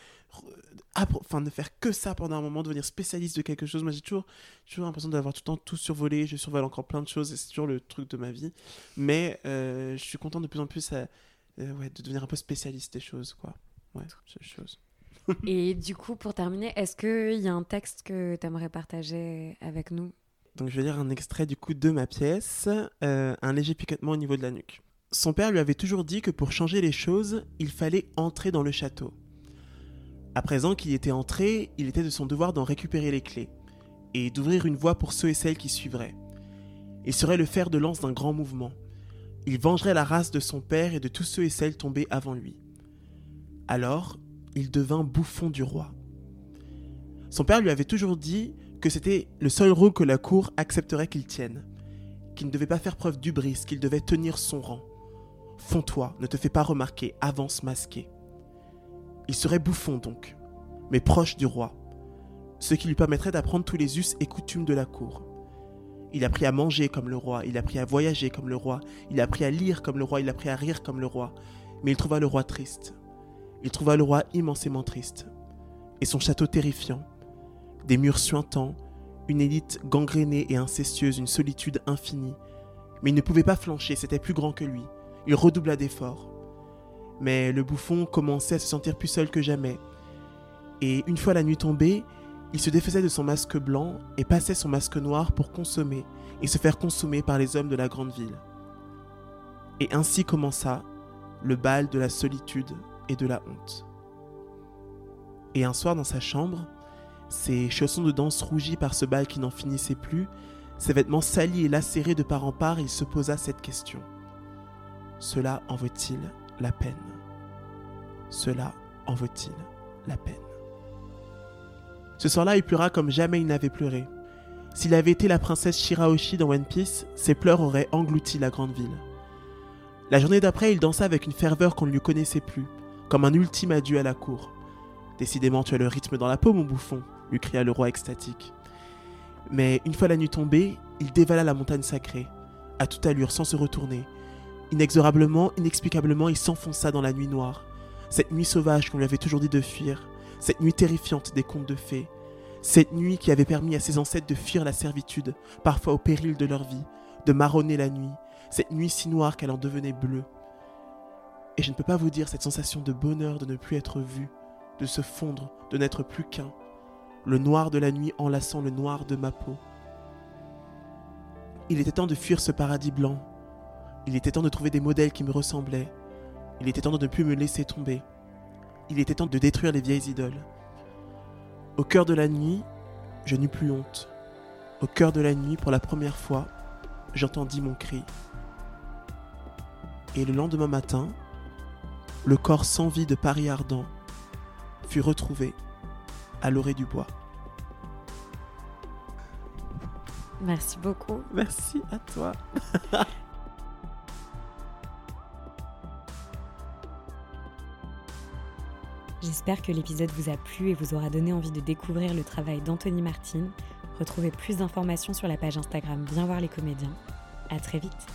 enfin, ne faire que ça pendant un moment, devenir spécialiste de quelque chose. Moi, j'ai toujours, toujours l'impression d'avoir tout le temps tout survolé. Je survole encore plein de choses et c'est toujours le truc de ma vie. Mais euh, je suis content de plus en plus à, euh, ouais, de devenir un peu spécialiste des choses, quoi. Ouais, ces choses. et du coup, pour terminer, est-ce qu'il y a un texte que tu aimerais partager avec nous? Donc je vais lire un extrait du coup de ma pièce, euh, un léger picotement au niveau de la nuque. Son père lui avait toujours dit que pour changer les choses, il fallait entrer dans le château. À présent qu'il était entré, il était de son devoir d'en récupérer les clés, et d'ouvrir une voie pour ceux et celles qui suivraient. Il serait le fer de lance d'un grand mouvement. Il vengerait la race de son père et de tous ceux et celles tombés avant lui. Alors, il devint bouffon du roi. Son père lui avait toujours dit que c'était le seul rôle que la cour accepterait qu'il tienne, qu'il ne devait pas faire preuve d'ubris, qu'il devait tenir son rang. Fonds-toi, ne te fais pas remarquer, avance masqué. Il serait bouffon donc, mais proche du roi, ce qui lui permettrait d'apprendre tous les us et coutumes de la cour. Il a appris à manger comme le roi, il a appris à voyager comme le roi, il a appris à lire comme le roi, il a appris à rire comme le roi, mais il trouva le roi triste. Il trouva le roi immensément triste, et son château terrifiant, des murs suintants, une élite gangrénée et incestueuse, une solitude infinie. Mais il ne pouvait pas flancher, c'était plus grand que lui. Il redoubla d'efforts. Mais le bouffon commençait à se sentir plus seul que jamais. Et une fois la nuit tombée, il se défaisait de son masque blanc et passait son masque noir pour consommer et se faire consommer par les hommes de la grande ville. Et ainsi commença le bal de la solitude et de la honte. Et un soir dans sa chambre, ses chaussons de danse rougis par ce bal qui n'en finissait plus, ses vêtements salis et lacérés de part en part, il se posa cette question. Cela en vaut-il la peine Cela en vaut-il la peine? Ce soir-là, il pleura comme jamais il n'avait pleuré. S'il avait été la princesse Shiraoshi dans One Piece, ses pleurs auraient englouti la grande ville. La journée d'après, il dansa avec une ferveur qu'on ne lui connaissait plus, comme un ultime adieu à la cour. Décidément, tu as le rythme dans la peau, mon bouffon, lui cria le roi extatique. Mais une fois la nuit tombée, il dévala la montagne sacrée, à toute allure, sans se retourner. Inexorablement, inexplicablement, il s'enfonça dans la nuit noire. Cette nuit sauvage qu'on lui avait toujours dit de fuir, cette nuit terrifiante des contes de fées, cette nuit qui avait permis à ses ancêtres de fuir la servitude, parfois au péril de leur vie, de marronner la nuit, cette nuit si noire qu'elle en devenait bleue. Et je ne peux pas vous dire cette sensation de bonheur de ne plus être vu, de se fondre, de n'être plus qu'un, le noir de la nuit enlaçant le noir de ma peau. Il était temps de fuir ce paradis blanc. Il était temps de trouver des modèles qui me ressemblaient. Il était temps de ne plus me laisser tomber. Il était temps de détruire les vieilles idoles. Au cœur de la nuit, je n'eus plus honte. Au cœur de la nuit, pour la première fois, j'entendis mon cri. Et le lendemain matin, le corps sans vie de Paris Ardent fut retrouvé à l'orée du bois. Merci beaucoup. Merci à toi. J'espère que l'épisode vous a plu et vous aura donné envie de découvrir le travail d'Anthony Martin. Retrouvez plus d'informations sur la page Instagram Viens voir les comédiens. À très vite.